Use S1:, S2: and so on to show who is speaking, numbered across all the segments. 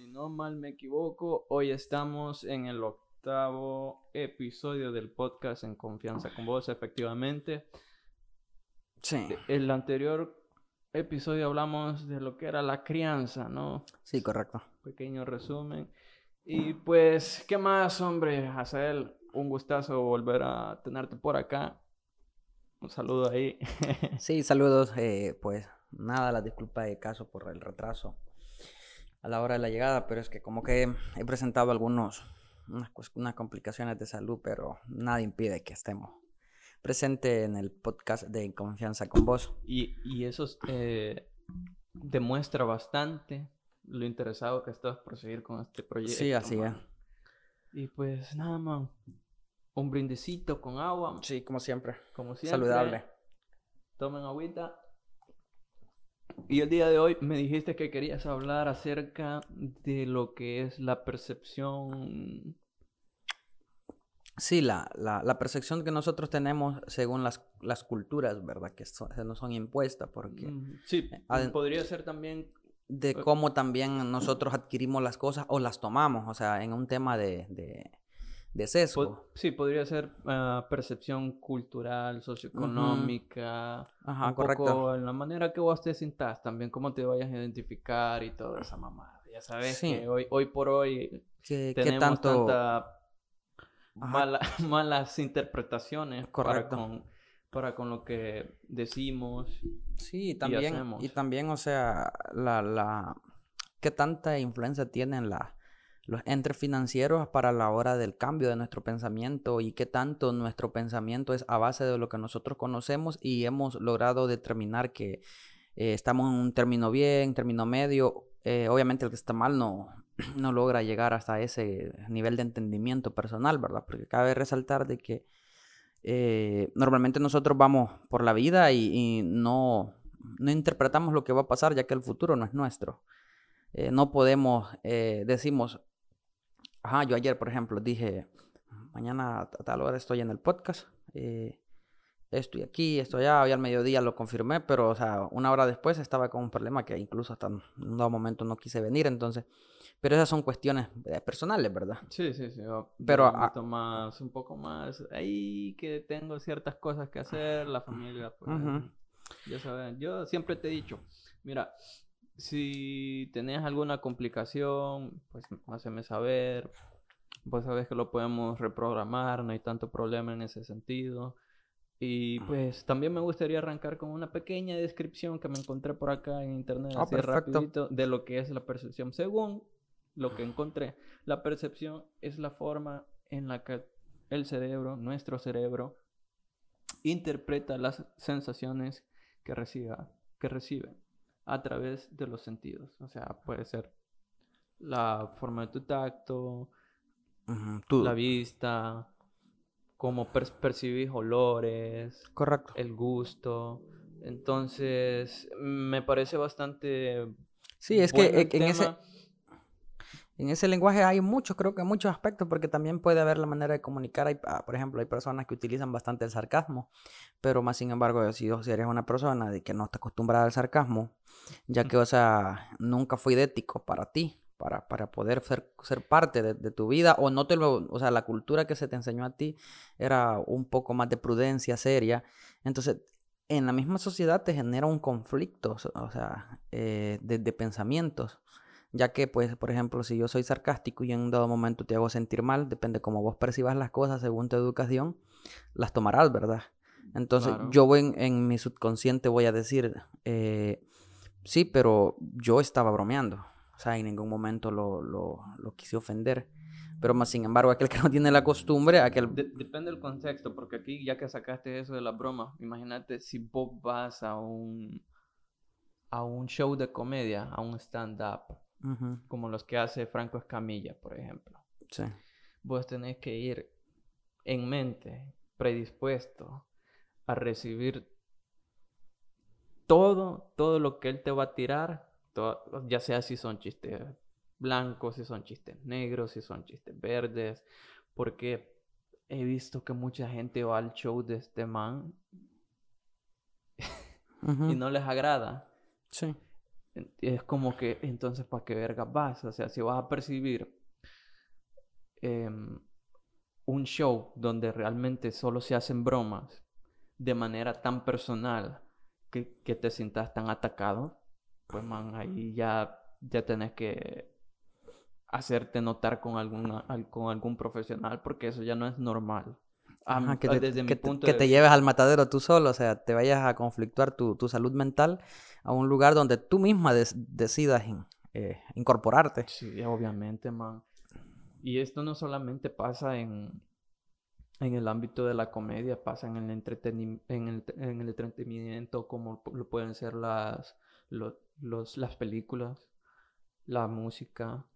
S1: Si no mal me equivoco, hoy estamos en el octavo episodio del podcast En Confianza con Vos, efectivamente.
S2: Sí.
S1: El anterior episodio hablamos de lo que era la crianza, ¿no?
S2: Sí, correcto.
S1: Pequeño resumen. Y pues, ¿qué más, hombre? Hazel, un gustazo volver a tenerte por acá. Un saludo ahí.
S2: sí, saludos. Eh, pues nada, la disculpa de caso por el retraso a la hora de la llegada, pero es que como que he presentado algunos unas, complicaciones de salud, pero nada impide que estemos presente en el podcast de Confianza con Vos.
S1: Y, y eso eh, demuestra bastante lo interesado que estás por seguir con este proyecto.
S2: Sí, así es.
S1: Y pues nada, más Un brindecito con agua.
S2: Sí, como siempre.
S1: Como siempre.
S2: Saludable.
S1: Tomen agüita. Y el día de hoy me dijiste que querías hablar acerca de lo que es la percepción.
S2: Sí, la, la, percepción que nosotros tenemos según las, las culturas, ¿verdad? Que se nos son impuestas, porque...
S1: Sí, podría ser también...
S2: De cómo también nosotros adquirimos las cosas o las tomamos, o sea, en un tema de de sesgo.
S1: sí, podría ser ah, percepción cultural, socioeconómica.
S2: Ajá, correcto.
S1: en la manera que vos te sientas, también cómo te vayas a identificar y toda esa mamada. Ya sabes que hoy, hoy por hoy tenemos tanto... tanta malas interpretaciones
S2: correcto.
S1: Para con, para con lo que decimos.
S2: Sí, también, y, también, o sea, la, la, qué tanta influencia tiene la los entes financieros para la hora del cambio de nuestro pensamiento y qué tanto nuestro pensamiento es a base de lo que nosotros conocemos y hemos logrado determinar que eh, estamos en un término bien, término medio. Eh, obviamente el que está mal no, no logra llegar hasta ese nivel de entendimiento personal, ¿verdad? Porque cabe resaltar de que eh, normalmente nosotros vamos por la vida y, no, no interpretamos lo que va a pasar ya que el futuro no es nuestro. no podemos, decimos, Ajá, yo ayer, por ejemplo, dije, mañana a tal hora estoy en el podcast, eh, estoy aquí, estoy allá, hoy al mediodía lo confirmé, pero, o sea, una hora después estaba con un problema que incluso hasta un dado momento no quise venir, entonces, pero esas son cuestiones eh, personales, ¿verdad?
S1: Sí, sí, sí.
S2: pero
S1: un, más, un poco más, ahí que tengo ciertas cosas que hacer, la familia, pues, ya saben, yo siempre te he dicho, mira, si tenés alguna complicación, pues haceme saber. Vos sabés que lo podemos reprogramar, no hay tanto problema en ese sentido. Y pues también me gustaría arrancar con una pequeña descripción que me encontré por acá en internet,
S2: ah,
S1: así rapidito, de lo que es la percepción. Según lo que encontré, la percepción es la forma en la que el cerebro, nuestro cerebro, interpreta las sensaciones que, reciba, que recibe a través de los sentidos. O sea, puede ser la forma de tu tacto, la vista, cómo percibís olores,
S2: correcto,
S1: el gusto. Entonces, me parece bastante.
S2: Sí, es que en ese en ese lenguaje hay muchos, creo que muchos aspectos, porque también puede haber la manera de comunicar. Hay, ah, por ejemplo, hay personas que utilizan bastante el sarcasmo, pero más sin embargo, si, si eres una persona de que no está acostumbrada al sarcasmo, ya que, o sea, nunca fue idético para ti, para, para poder ser, ser parte de, tu vida, o no te lo, o sea, la cultura que se te enseñó a ti era un poco más de prudencia seria. Entonces, en la misma sociedad te genera un conflicto, o sea, eh, de pensamientos ya que, pues, por ejemplo, si yo soy sarcástico y en un dado momento te hago sentir mal, depende cómo vos percibas las cosas según tu educación, las tomarás, ¿verdad? Entonces, yo voy en, mi subconsciente voy a decir, eh, sí, pero yo estaba bromeando. O sea, en ningún momento lo, lo, lo quise ofender. Pero más sin embargo, aquel que no tiene la costumbre, aquel...
S1: depende del contexto, porque aquí ya que sacaste eso de la broma, imagínate si vos vas a un, a un show de comedia, a un stand-up, como los que hace Franco Escamilla, por ejemplo.
S2: Sí.
S1: Vos tenés que ir en mente, predispuesto a recibir todo, todo lo que él te va a tirar, ya sea si son chistes blancos, si son chistes negros, si son chistes verdes, porque he visto que mucha gente va al show de este man y no les agrada.
S2: Sí
S1: Es como que, entonces, ¿para qué verga vas? O sea, si vas a percibir em, un show donde realmente solo se hacen bromas de manera tan personal que, que te sientas tan atacado, pues man, ahí ya, ya tenés que hacerte notar con, alguna, con algún profesional porque eso ya no es normal.
S2: Que te, desde mi punto que te lleves al matadero tú solo, o sea, te vayas a conflictuar tu, tu salud mental a un lugar donde tú misma decidas eh, incorporarte.
S1: Sí, obviamente, man. Y esto no solamente pasa en, en el ámbito de la comedia, pasa en el, entretenimiento, en el, en el entretenimiento como lo pueden ser las, los, las películas, la música,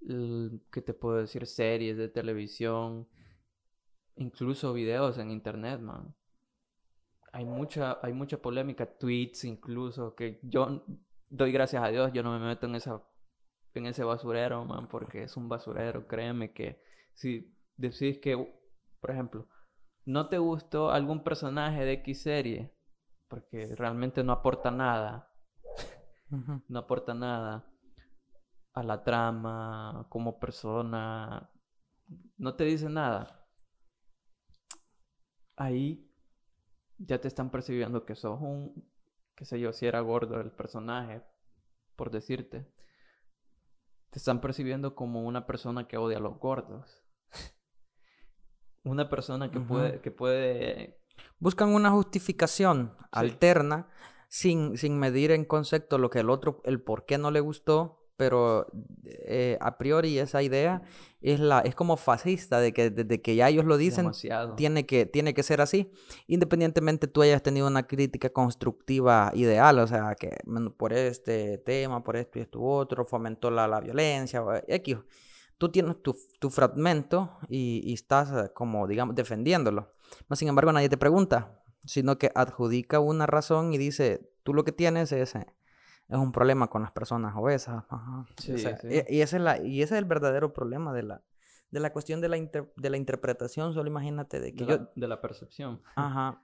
S1: ¿qué te puedo decir? Series de televisión, incluso videos en internet, man. Hay mucha, hay mucha polémica, tweets incluso, que yo doy gracias a Dios, yo no me meto en esa en ese basurero, man, porque es un basurero, créeme que si decís que, por ejemplo, no te gustó algún personaje de X serie, porque realmente no aporta nada, no aporta nada a la trama, como persona, no te dice nada. Ahí ya te están percibiendo que sos un, qué sé yo, si era gordo el personaje, por decirte. Te están percibiendo como una persona que odia a los gordos. una persona que puede, que puede...
S2: Buscan una justificación alterna sin, sin medir en concepto lo que el otro, el por qué no le gustó, pero eh, a priori esa idea es, la, es como fascista, de que desde que ya ellos lo dicen, tiene que, tiene que ser así, independientemente tú hayas tenido una crítica constructiva ideal, o sea, que por este tema, por esto y esto otro, fomentó la, la violencia, X. Tú tienes tu, tu fragmento y, y, estás eh, como, digamos, defendiéndolo. No, sin embargo, nadie te pregunta, sino que adjudica una razón y dice, tú lo que tienes es, eh, es un problema con las personas obesas. Sí, Y, ese es la, y ese es el verdadero problema de la, de la cuestión de la, de la interpretación. Solo imagínate de que
S1: de La, de la percepción.
S2: Ajá.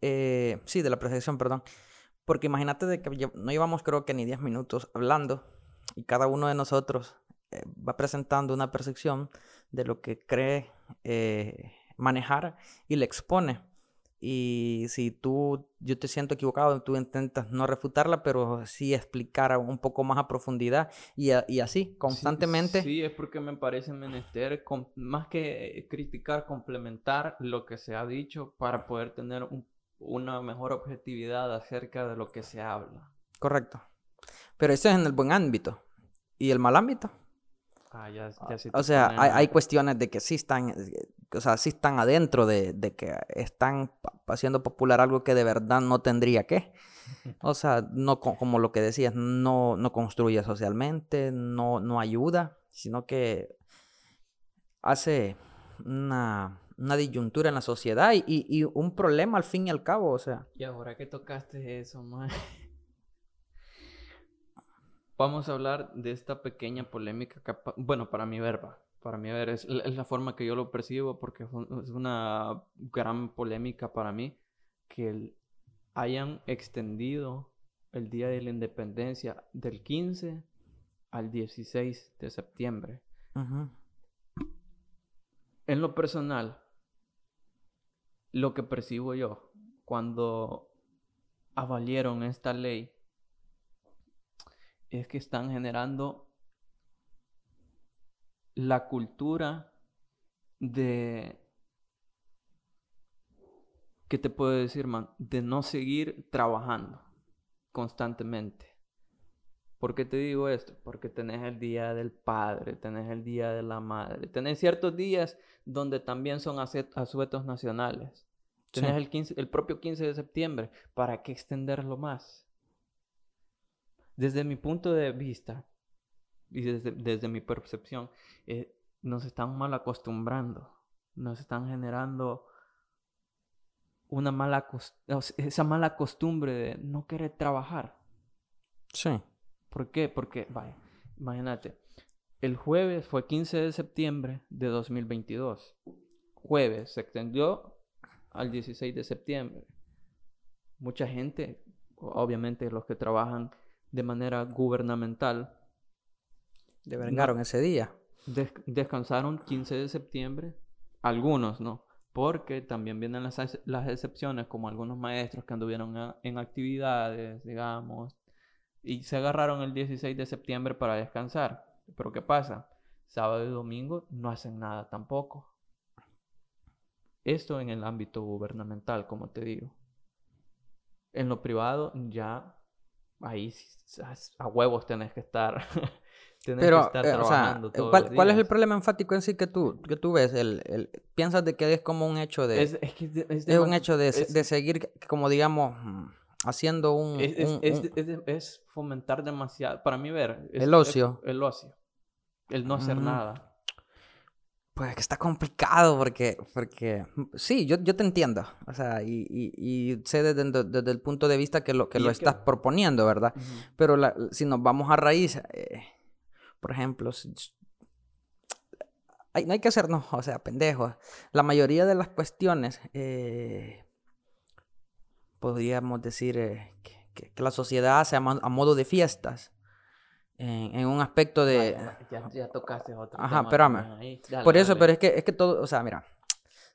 S2: Eh, sí, de la percepción, perdón. Porque imagínate de que no llevamos creo que ni 10 minutos hablando y cada uno de nosotros eh, va presentando una percepción de lo que cree manejar y le expone. Y si tú, yo te siento equivocado, tú intentas no refutarla, pero sí explicar un poco más a profundidad y, y así, constantemente.
S1: Sí, es porque me parece menester, más que criticar, complementar lo que se ha dicho para poder tener una mejor objetividad acerca de lo que se habla.
S2: Correcto. Pero eso es en el buen ámbito. ¿Y el mal ámbito?
S1: Ah, ya, ya
S2: o sea, hay, hay, cuestiones de que sí están, o sea, sí están adentro de, de, que están haciendo popular algo que de verdad no tendría que. O sea, no como lo que decías, no, no construye socialmente, no, no ayuda, sino que hace una, una disyuntura en la sociedad y, y, un problema al fin y al cabo, o sea.
S1: Y ahora que tocaste eso, man. Vamos a hablar de esta pequeña polémica, bueno, para mi verba, para mí ver, es, la forma que yo lo percibo porque es una gran polémica para mí que hayan extendido el Día de la Independencia del 15 al 16 de septiembre. En lo personal, lo que percibo yo cuando avalieron esta ley es que están generando la cultura de... ¿Qué te puedo decir, man? De no seguir trabajando constantemente. ¿Por qué te digo esto? Porque tenés el día del padre, tenés el día de la madre, tenés ciertos días donde también son asuetos nacionales. Tenés el, 15, el propio 15 de septiembre. ¿Para qué extenderlo más? Desde mi punto de vista y desde, mi percepción, eh, nos están mal acostumbrando, nos están generando una mala esa mala costumbre de no querer trabajar.
S2: Sí.
S1: ¿Por qué? Porque, vaya, imagínate, el jueves fue 15 de septiembre de 2022. Jueves se extendió al 16 de septiembre. Mucha gente, obviamente los que trabajan de manera gubernamental.
S2: Devengaron ese día.
S1: descansaron 15 de septiembre, algunos, ¿no? Porque también vienen las, las excepciones, como algunos maestros que anduvieron en actividades, digamos, y se agarraron el 16 de septiembre para descansar. Pero ¿qué pasa? Sábado y domingo no hacen nada tampoco. Esto en el ámbito gubernamental, como te digo. En lo privado ya ahí a huevos tenés que estar.
S2: tenés Pero, que estar eh, trabajando o sea, ¿cuál, es el problema enfático en sí que tú, que tú ves? El, el, ¿Piensas de que es como un hecho de... Es, es, un hecho de, de, seguir, como digamos, mm, haciendo un...
S1: Es, fomentar demasiado, para mí ver...
S2: el ocio.
S1: el ocio. El no hacer nada.
S2: Pues que está complicado porque, porque sí, yo, yo te entiendo, o sea, y, y, sé desde, desde, el punto de vista que lo, que lo estás proponiendo, ¿verdad? Pero si nos vamos a raíz, eh, por ejemplo, hay, no hay que hacernos, o sea, pendejos. La mayoría de las cuestiones, eh, podríamos decir eh, que, que, la sociedad hace a modo de fiestas en, un aspecto de...
S1: ya, tocaste otro
S2: Ajá, espérame. Por eso, pero es que, es que todo, o sea, mira,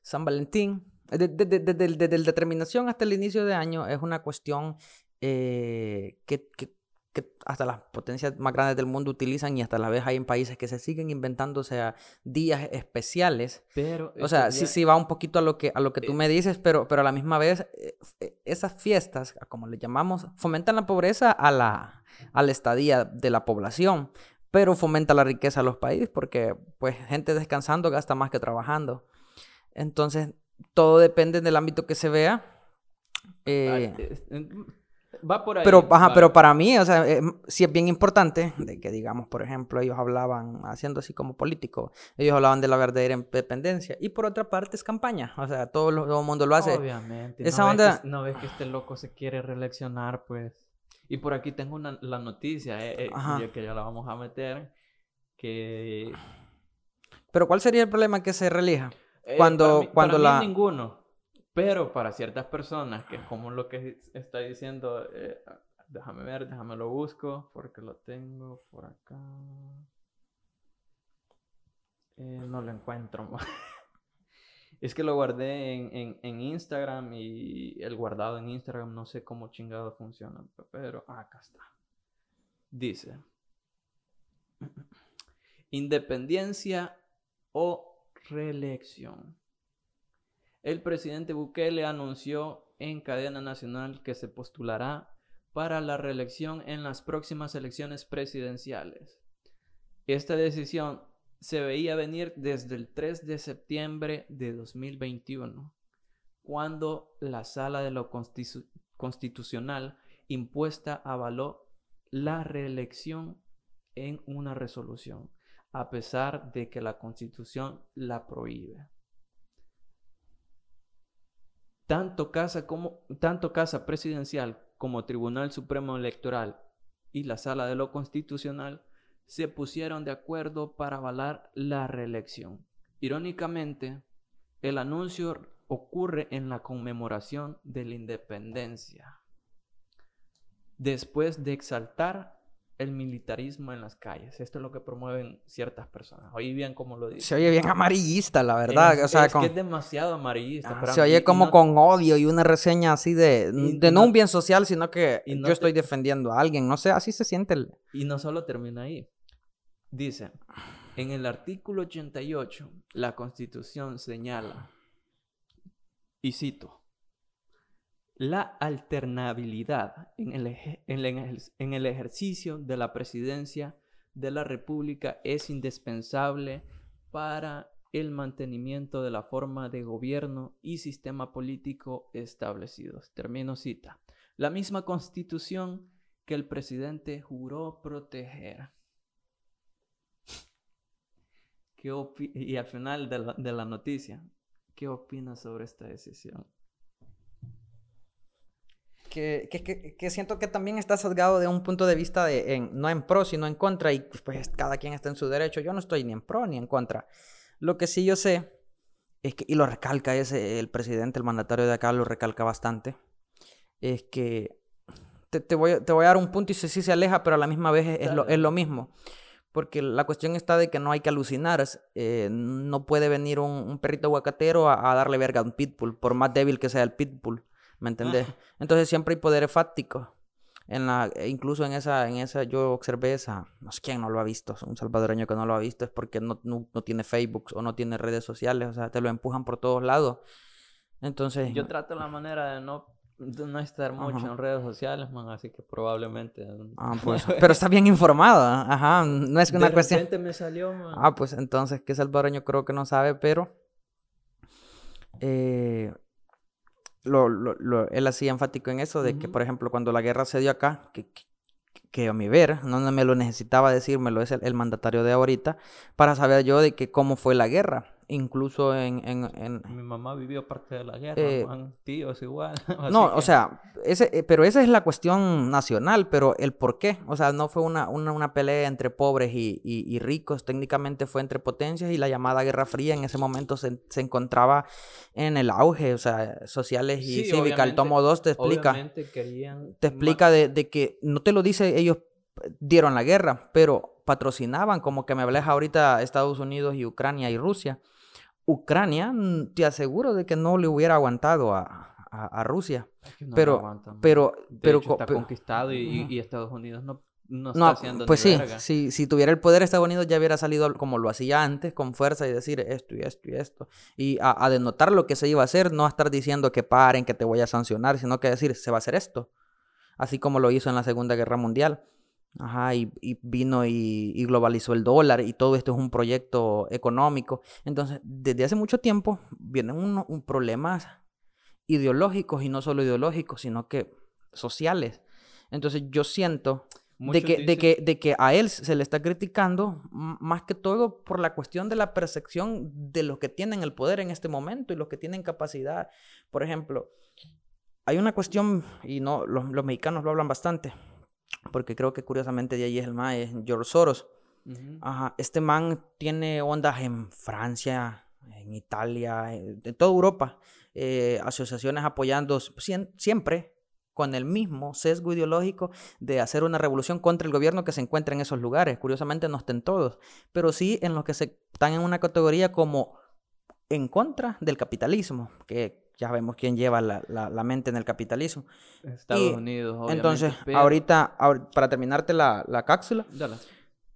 S2: San Valentín, desde de, determinación hasta el inicio de año, es una cuestión eh, que, que, que, hasta las potencias más grandes del mundo utilizan y hasta la vez hay en países que se siguen inventando, o sea, días especiales. Pero, o sea, sí, sí va un poquito a lo que, a lo que tú eh me dices, pero, pero a la misma vez, eh, esas fiestas, como le llamamos, fomentan la pobreza a la a la estadía de la población, pero fomenta la riqueza a los países porque pues gente descansando gasta más que trabajando. Entonces, todo depende del ámbito que se vea. Eh,
S1: va por ahí.
S2: Pero, pero para mí, o sea, eh, sí es bien importante de que, digamos, por ejemplo, ellos hablaban, haciendo así como político, ellos hablaban de la verdadera independencia. Y por otra parte es campaña, o sea, todo, el mundo lo hace.
S1: Obviamente. Esa no onda... no ves que este loco se quiere reeleccionar, pues. Y por aquí tengo una, la noticia, eh, eh que ya la vamos a meter, que...
S2: Pero ¿cuál sería el problema que se relija? Eh, cuando, cuando la...
S1: ninguno. Pero para ciertas personas, que es como lo que está diciendo, eh, déjame ver, déjame lo busco, porque lo tengo por acá. no lo encuentro. Es que lo guardé en, en, Instagram y el guardado en Instagram no sé cómo chingado funciona, pero acá está. Dice, independencia o reelección. El presidente Bukele anunció en cadena nacional que se postulará para la reelección en las próximas elecciones presidenciales. Esta decisión se veía venir desde el 3 de septiembre de 2021, cuando la Sala de lo Constitucional impuesta avaló la reelección en una resolución, a pesar de que la Constitución la prohíbe. Tanto casa, como, tanto casa Presidencial como Tribunal Supremo Electoral y la Sala de lo Constitucional se pusieron de acuerdo para avalar la reelección. Irónicamente, el anuncio ocurre en la conmemoración de la independencia, después de exaltar el militarismo en las calles. Esto es lo que promueven ciertas personas. Oye bien cómo lo dice.
S2: Se oye bien amarillista, la verdad.
S1: Es, o que es demasiado amarillista.
S2: Ah, se oye como con odio y una reseña así de, de no, un bien social, sino que yo estoy defendiendo a alguien. No sé, así se siente el...
S1: Y no solo termina ahí. Dice, en el artículo 88, la Constitución señala, y cito, la alternabilidad en el, ejercicio de la presidencia de la República es indispensable para el mantenimiento de la forma de gobierno y sistema político establecidos. Termino cita. La misma constitución que el presidente juró proteger y al final de la, noticia, ¿qué opinas sobre esta decisión?
S2: Que, que, siento que también está sesgado de un punto de vista de no en pro, sino en contra, y pues cada quien está en su derecho. Yo no estoy ni en pro ni en contra. Lo que sí yo sé es que, y lo recalca ese, el presidente, el mandatario de acá lo recalca bastante, es que te, voy, te voy a dar un punto y sí, sí se aleja, pero a la misma vez es, lo, es lo mismo. Porque la cuestión está de que no hay que alucinar. Eh, no puede venir un, perrito aguacatero a, darle verga a un pitbull, por más débil que sea el pitbull. ¿Me entendés? Entonces siempre hay poderes fácticos. En la, e incluso en esa, en esa, yo observé esa, no sé quién no lo ha visto, un salvadoreño que no lo ha visto es porque no, no, no tiene Facebook o no tiene redes sociales, o sea, te lo empujan por todos lados. Entonces...
S1: Yo trato la manera de no no estar mucho en redes sociales, man, así que probablemente.
S2: Ah, pues. pero está bien informado, ajá. No es una de cuestión.
S1: me salió, man.
S2: Ah, pues entonces, que salvadoreño creo que no sabe, pero. Eh, lo, lo, lo, él hacía enfático en eso, de que, por ejemplo, cuando la guerra se dio acá, que, que, a mi ver, no me lo necesitaba decírmelo, es el, el mandatario de ahorita, para saber yo de que cómo fue la guerra incluso en, en,
S1: Mi mamá vivió parte de la guerra, eh, tíos igual.
S2: no, o sea, ese, eh, pero esa es la cuestión nacional, pero el por qué, o sea, no fue una, una, una pelea entre pobres y, y, ricos, técnicamente fue entre potencias y la llamada Guerra Fría en ese momento se, se encontraba en el auge, o sea, sociales y sí, cívica. El tomo 2 te explica, te explica de, de que no te lo dice ellos dieron la guerra, pero patrocinaban, como que me hablas ahorita Estados Unidos y Ucrania y Rusia. Ucrania, te aseguro de que no le hubiera aguantado a, a, Rusia. pero, pero, pero,
S1: está conquistado y, Estados Unidos no, no está haciendo
S2: Pues sí, si, si tuviera el poder Estados Unidos ya hubiera salido como lo hacía antes, con fuerza y decir esto y esto y esto. Y a, a denotar lo que se iba a hacer, no a estar diciendo que paren, que te voy a sancionar, sino que decir, se va a hacer esto. Así como lo hizo en la Segunda Guerra Mundial. Ajá, y, vino y, globalizó el dólar y todo esto es un proyecto económico. Entonces, desde hace mucho tiempo vienen un, problemas ideológicos y no solo ideológicos, sino que sociales. Entonces, yo siento de que, de, que, de que a él se le está criticando más que todo por la cuestión de la percepción de los que tienen el poder en este momento y los que tienen capacidad. Por ejemplo, hay una cuestión, y no los, los mexicanos lo hablan bastante, porque creo que curiosamente de ahí es el más, es George Soros. Ajá, este man tiene ondas en Francia, en Italia, en, toda Europa, eh, asociaciones apoyando siempre con el mismo sesgo ideológico de hacer una revolución contra el gobierno que se encuentra en esos lugares. Curiosamente no estén todos, pero sí en los que se están en una categoría como en contra del capitalismo, que ya vemos quién lleva la, la, mente en el capitalismo.
S1: Estados Unidos, obviamente.
S2: Entonces, ahorita, para terminarte la, la cápsula,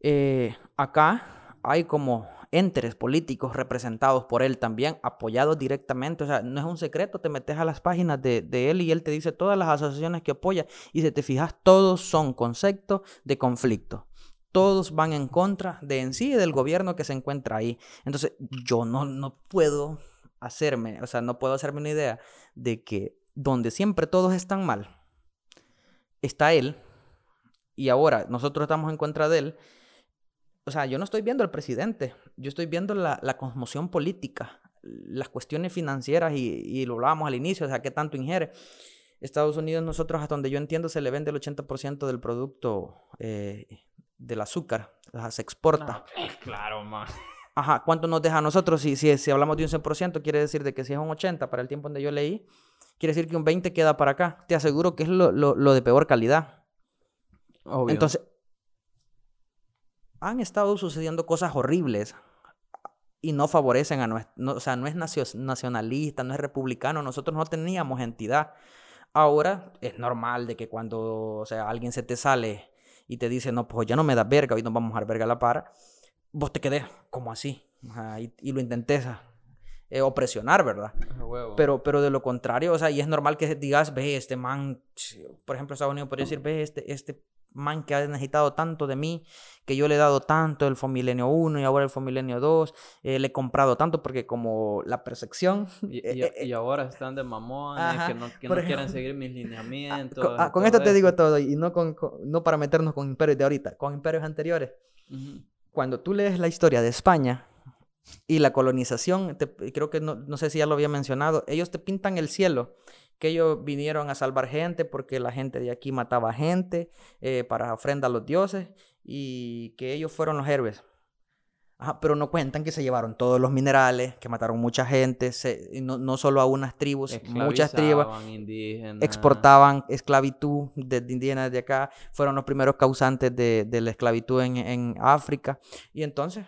S2: eh, acá hay como entes políticos representados por él también, apoyados directamente. O sea, no es un secreto, te metes a las páginas de, de, él y él te dice todas las asociaciones que apoya. Y si te fijas, todos son conceptos de conflicto. Todos van en contra de en sí del gobierno que se encuentra ahí. Entonces, yo no, no puedo hacerme, o sea, no puedo hacerme una idea de que donde siempre todos están mal, está él, y ahora nosotros estamos en contra de él, o sea, yo no estoy viendo al presidente, yo estoy viendo la, la conmoción política, las cuestiones financieras, y, lo hablábamos al inicio, o sea, qué tanto ingiere. Estados Unidos, nosotros, hasta donde yo entiendo, se le vende el 80% del producto eh, del azúcar, o se exporta.
S1: claro, más.
S2: Ajá, ¿cuánto nos deja a nosotros? Si, si, si hablamos de un 100%, quiere decir de que si es un 80 para el tiempo donde yo leí, quiere decir que un 20 queda para acá. Te aseguro que es lo, lo, de peor calidad. Obvio. Entonces, han estado sucediendo cosas horribles y no favorecen a nuestro, o sea, no es nacionalista, no es republicano, nosotros no teníamos entidad. Ahora es normal de que cuando, o sea, alguien se te sale y te dice, no, pues ya no me da verga, hoy nos vamos a dar verga a la para vos te quedés como así. y, lo intentes eh, opresionar, ¿verdad? Pero, pero de lo contrario, o sea, y es normal que digas, ve, este man, por ejemplo, Estados Unidos podría decir, ve, este, este man que ha necesitado tanto de mí, que yo le he dado tanto el Fomilenio 1 y ahora el Fomilenio 2, eh, le he comprado tanto porque como la percepción...
S1: Y, eh, ahora están de mamones, que no, que no quieren seguir mis lineamientos.
S2: Ah, con, esto te digo todo, y no, con, no para meternos con imperios de ahorita, con imperios anteriores cuando tú lees la historia de España y la colonización, creo que no, sé si ya lo había mencionado, ellos te pintan el cielo, que ellos vinieron a salvar gente porque la gente de aquí mataba gente eh, para ofrenda a los dioses y que ellos fueron los héroes. Pero no cuentan que se llevaron todos los minerales, que mataron mucha gente, no, no, solo a unas tribus, muchas tribus. Exportaban esclavitud de, indígenas de acá, fueron los primeros causantes de, de la esclavitud en, en, África. Y entonces,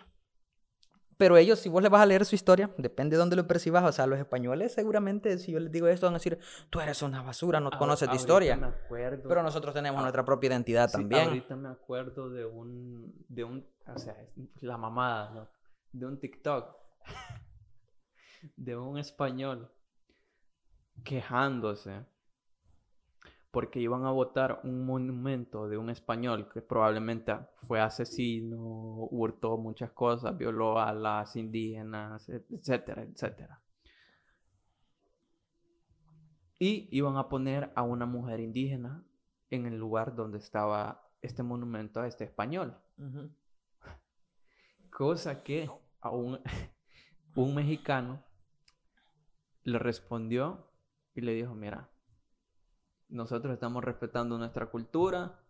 S2: pero ellos, si vos les vas a leer su historia, depende de dónde lo percibas. O sea, los españoles seguramente, si yo les digo esto, van a decir, tú eres una basura, no conoces de historia. Me acuerdo. Pero nosotros tenemos nuestra propia identidad también.
S1: Ahorita me acuerdo de un, de un, o sea, la mamada, ¿no? De un TikTok. de un español quejándose porque iban a votar un monumento de un español que probablemente fue asesino, hurtó muchas cosas, violó a las indígenas, etcétera, etcétera. Y iban a poner a una mujer indígena en el lugar donde estaba este monumento a este español. Cosa que a un, un mexicano le respondió y le dijo, mira, nosotros estamos respetando nuestra cultura.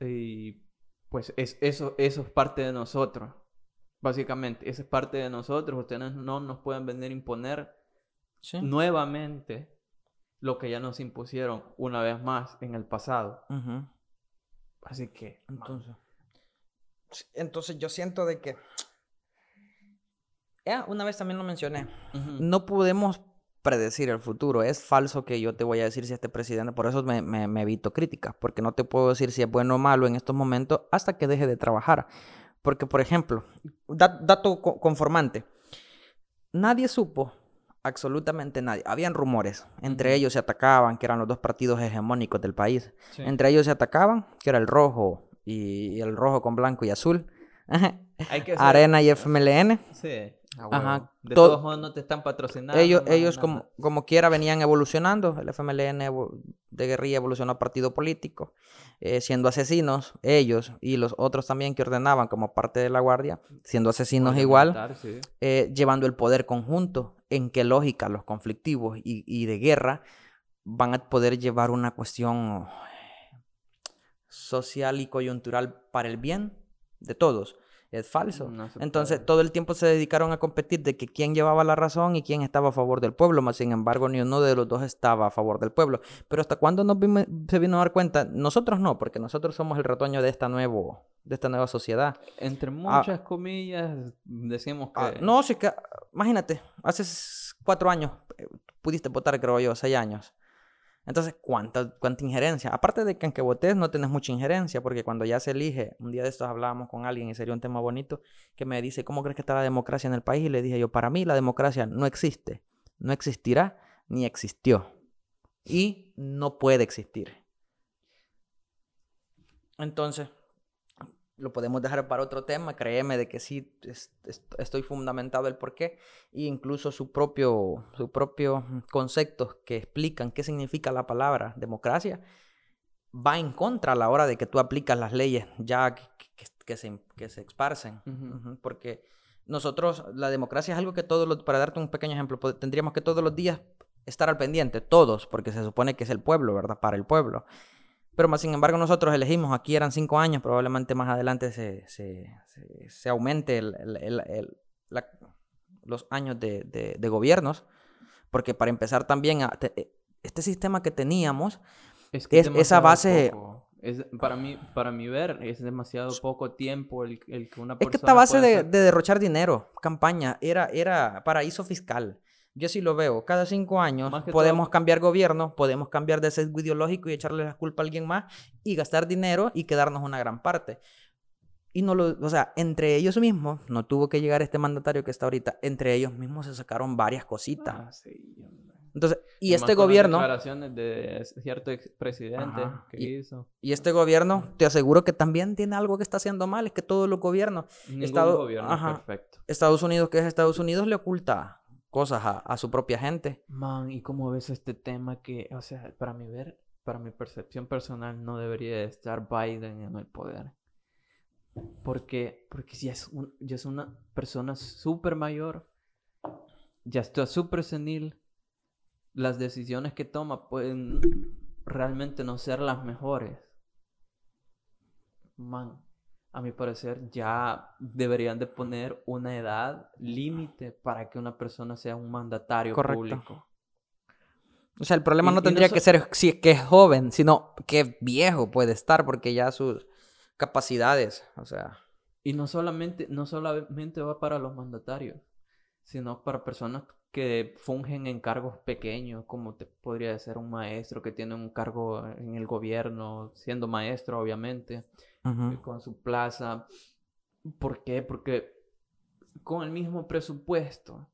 S1: y pues es, eso, eso es parte de nosotros. Básicamente, eso es parte de nosotros. Ustedes no nos pueden venir a imponer nuevamente lo que ya nos impusieron una vez más en el pasado. Así que.
S2: Entonces. Entonces yo siento de que. una vez también lo mencioné. No podemos predecir el futuro. Es falso que yo te voy a decir si este presidente, por eso me, me, evito críticas, porque no te puedo decir si es bueno o malo en estos momentos hasta que deje de trabajar. Porque, por ejemplo, dato conformante, nadie supo, absolutamente nadie, habían rumores, entre ellos se atacaban, que eran los dos partidos hegemónicos del país, entre ellos se atacaban, que era el rojo y el rojo con blanco y azul. Arena y FMLN.
S1: Sí. Ah, Ajá. De todos modos no te están patrocinando.
S2: Ellos, ellos como, como quiera venían evolucionando. El FMLN de guerrilla evolucionó a partido político, eh, siendo asesinos ellos y los otros también que ordenaban como parte de la guardia, siendo asesinos igual, eh, llevando el poder conjunto. ¿En qué lógica los conflictivos y, y de guerra van a poder llevar una cuestión social y coyuntural para el bien de todos? Es falso. Entonces, todo el tiempo se dedicaron a competir de que quién llevaba la razón y quién estaba a favor del pueblo, más sin embargo, ni uno de los dos estaba a favor del pueblo. Pero hasta cuándo nos se vino a dar cuenta, nosotros no, porque nosotros somos el retoño de esta nuevo de esta nueva sociedad.
S1: Entre ah, muchas comillas, decimos
S2: ah, que... no, sí que, imagínate, hace cuatro años eh, pudiste votar, creo yo, seis años. Entonces, ¿cuánta, ¿cuánta injerencia? Aparte de que en que votes no tienes mucha injerencia, porque cuando ya se elige, un día de estos hablábamos con alguien y sería un tema bonito, que me dice, ¿cómo crees que está la democracia en el país? Y le dije yo, para mí la democracia no existe, no existirá, ni existió. Y no puede existir. Entonces, lo podemos dejar para otro tema, créeme de que sí estoy fundamentado el por qué, e incluso su propio, su propio conceptos que explican qué significa la palabra democracia, va en contra a la hora de que tú aplicas las leyes ya que, se, que se esparcen, porque nosotros, la democracia es algo que todos los, para darte un pequeño ejemplo, tendríamos que todos los días estar al pendiente, todos, porque se supone que es el pueblo, ¿verdad? Para el pueblo. Pero más sin embargo nosotros elegimos, aquí eran cinco años, probablemente más adelante se, se, se, aumente el, el, los años de, de, gobiernos, porque para empezar también, eh, este sistema que teníamos, es, esa base...
S1: Es, para, mí, para mí ver, es demasiado poco tiempo el, el que una
S2: persona... Es que esta base de, de, derrochar dinero, campaña, era, era paraíso fiscal. Yo sí lo veo. Cada cinco años podemos cambiar gobierno, podemos cambiar de sesgo ideológico y echarle la culpa a alguien más y gastar dinero y quedarnos una gran parte. Y no lo, o sea, entre ellos mismos, no tuvo que llegar este mandatario que está ahorita, entre ellos mismos se sacaron varias cositas. Ah, sí, Entonces, y, este gobierno...
S1: declaraciones de cierto presidente que
S2: y,
S1: hizo.
S2: Y este gobierno, te aseguro que también tiene algo que está haciendo mal, es que todos los gobiernos...
S1: Ningún gobierno perfecto.
S2: Estados Unidos, que es Estados Unidos, le oculta cosas a, su propia gente.
S1: Man, ¿y cómo ves este tema que, o sea, para mi ver, para mi percepción personal, no debería estar Biden en el poder? Porque, porque ya es, un, ya es una persona súper mayor, ya está súper senil, las decisiones que toma pueden realmente no ser las mejores. Man, a mi parecer, ya deberían de poner una edad límite para que una persona sea un mandatario público.
S2: O sea, el problema no tendría que ser si es que es joven, sino que viejo puede estar, porque ya sus capacidades, o sea.
S1: Y no solamente, no solamente va para los mandatarios, sino para personas que fungen en cargos pequeños, como te podría ser un maestro que tiene un cargo en el gobierno, siendo maestro, obviamente, con su plaza. ¿Por qué? Porque con el mismo presupuesto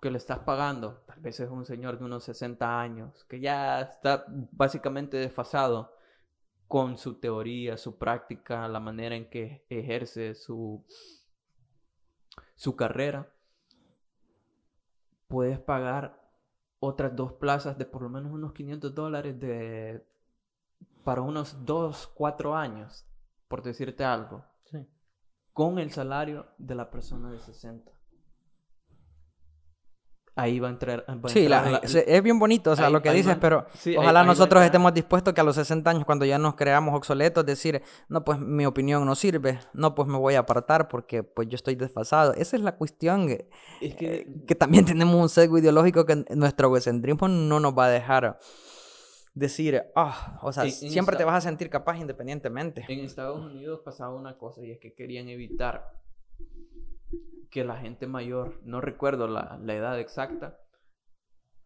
S1: que le estás pagando, tal vez es un señor de unos 60 años, que ya está básicamente desfasado con su teoría, su práctica, la manera en que ejerce su, su carrera puedes pagar otras dos plazas de por lo menos unos 500 dólares de, para unos 2, 4 años, por decirte algo, con el salario de la persona de 60 ahí va a entrar.
S2: sí, es bien bonito, o sea, lo que dices, pero ojalá nosotros estemos dispuestos que a los 60 años, cuando ya nos creamos obsoletos, decir, no, pues mi opinión no sirve, no, pues me voy a apartar porque pues yo estoy desfasado. Esa es la cuestión, eh, que, también tenemos un sesgo ideológico que nuestro egocentrismo no nos va a dejar decir, ah, o sea, siempre te vas a sentir capaz independientemente.
S1: En Estados Unidos pasaba una cosa y es que querían evitar que la gente mayor, no recuerdo la, edad exacta,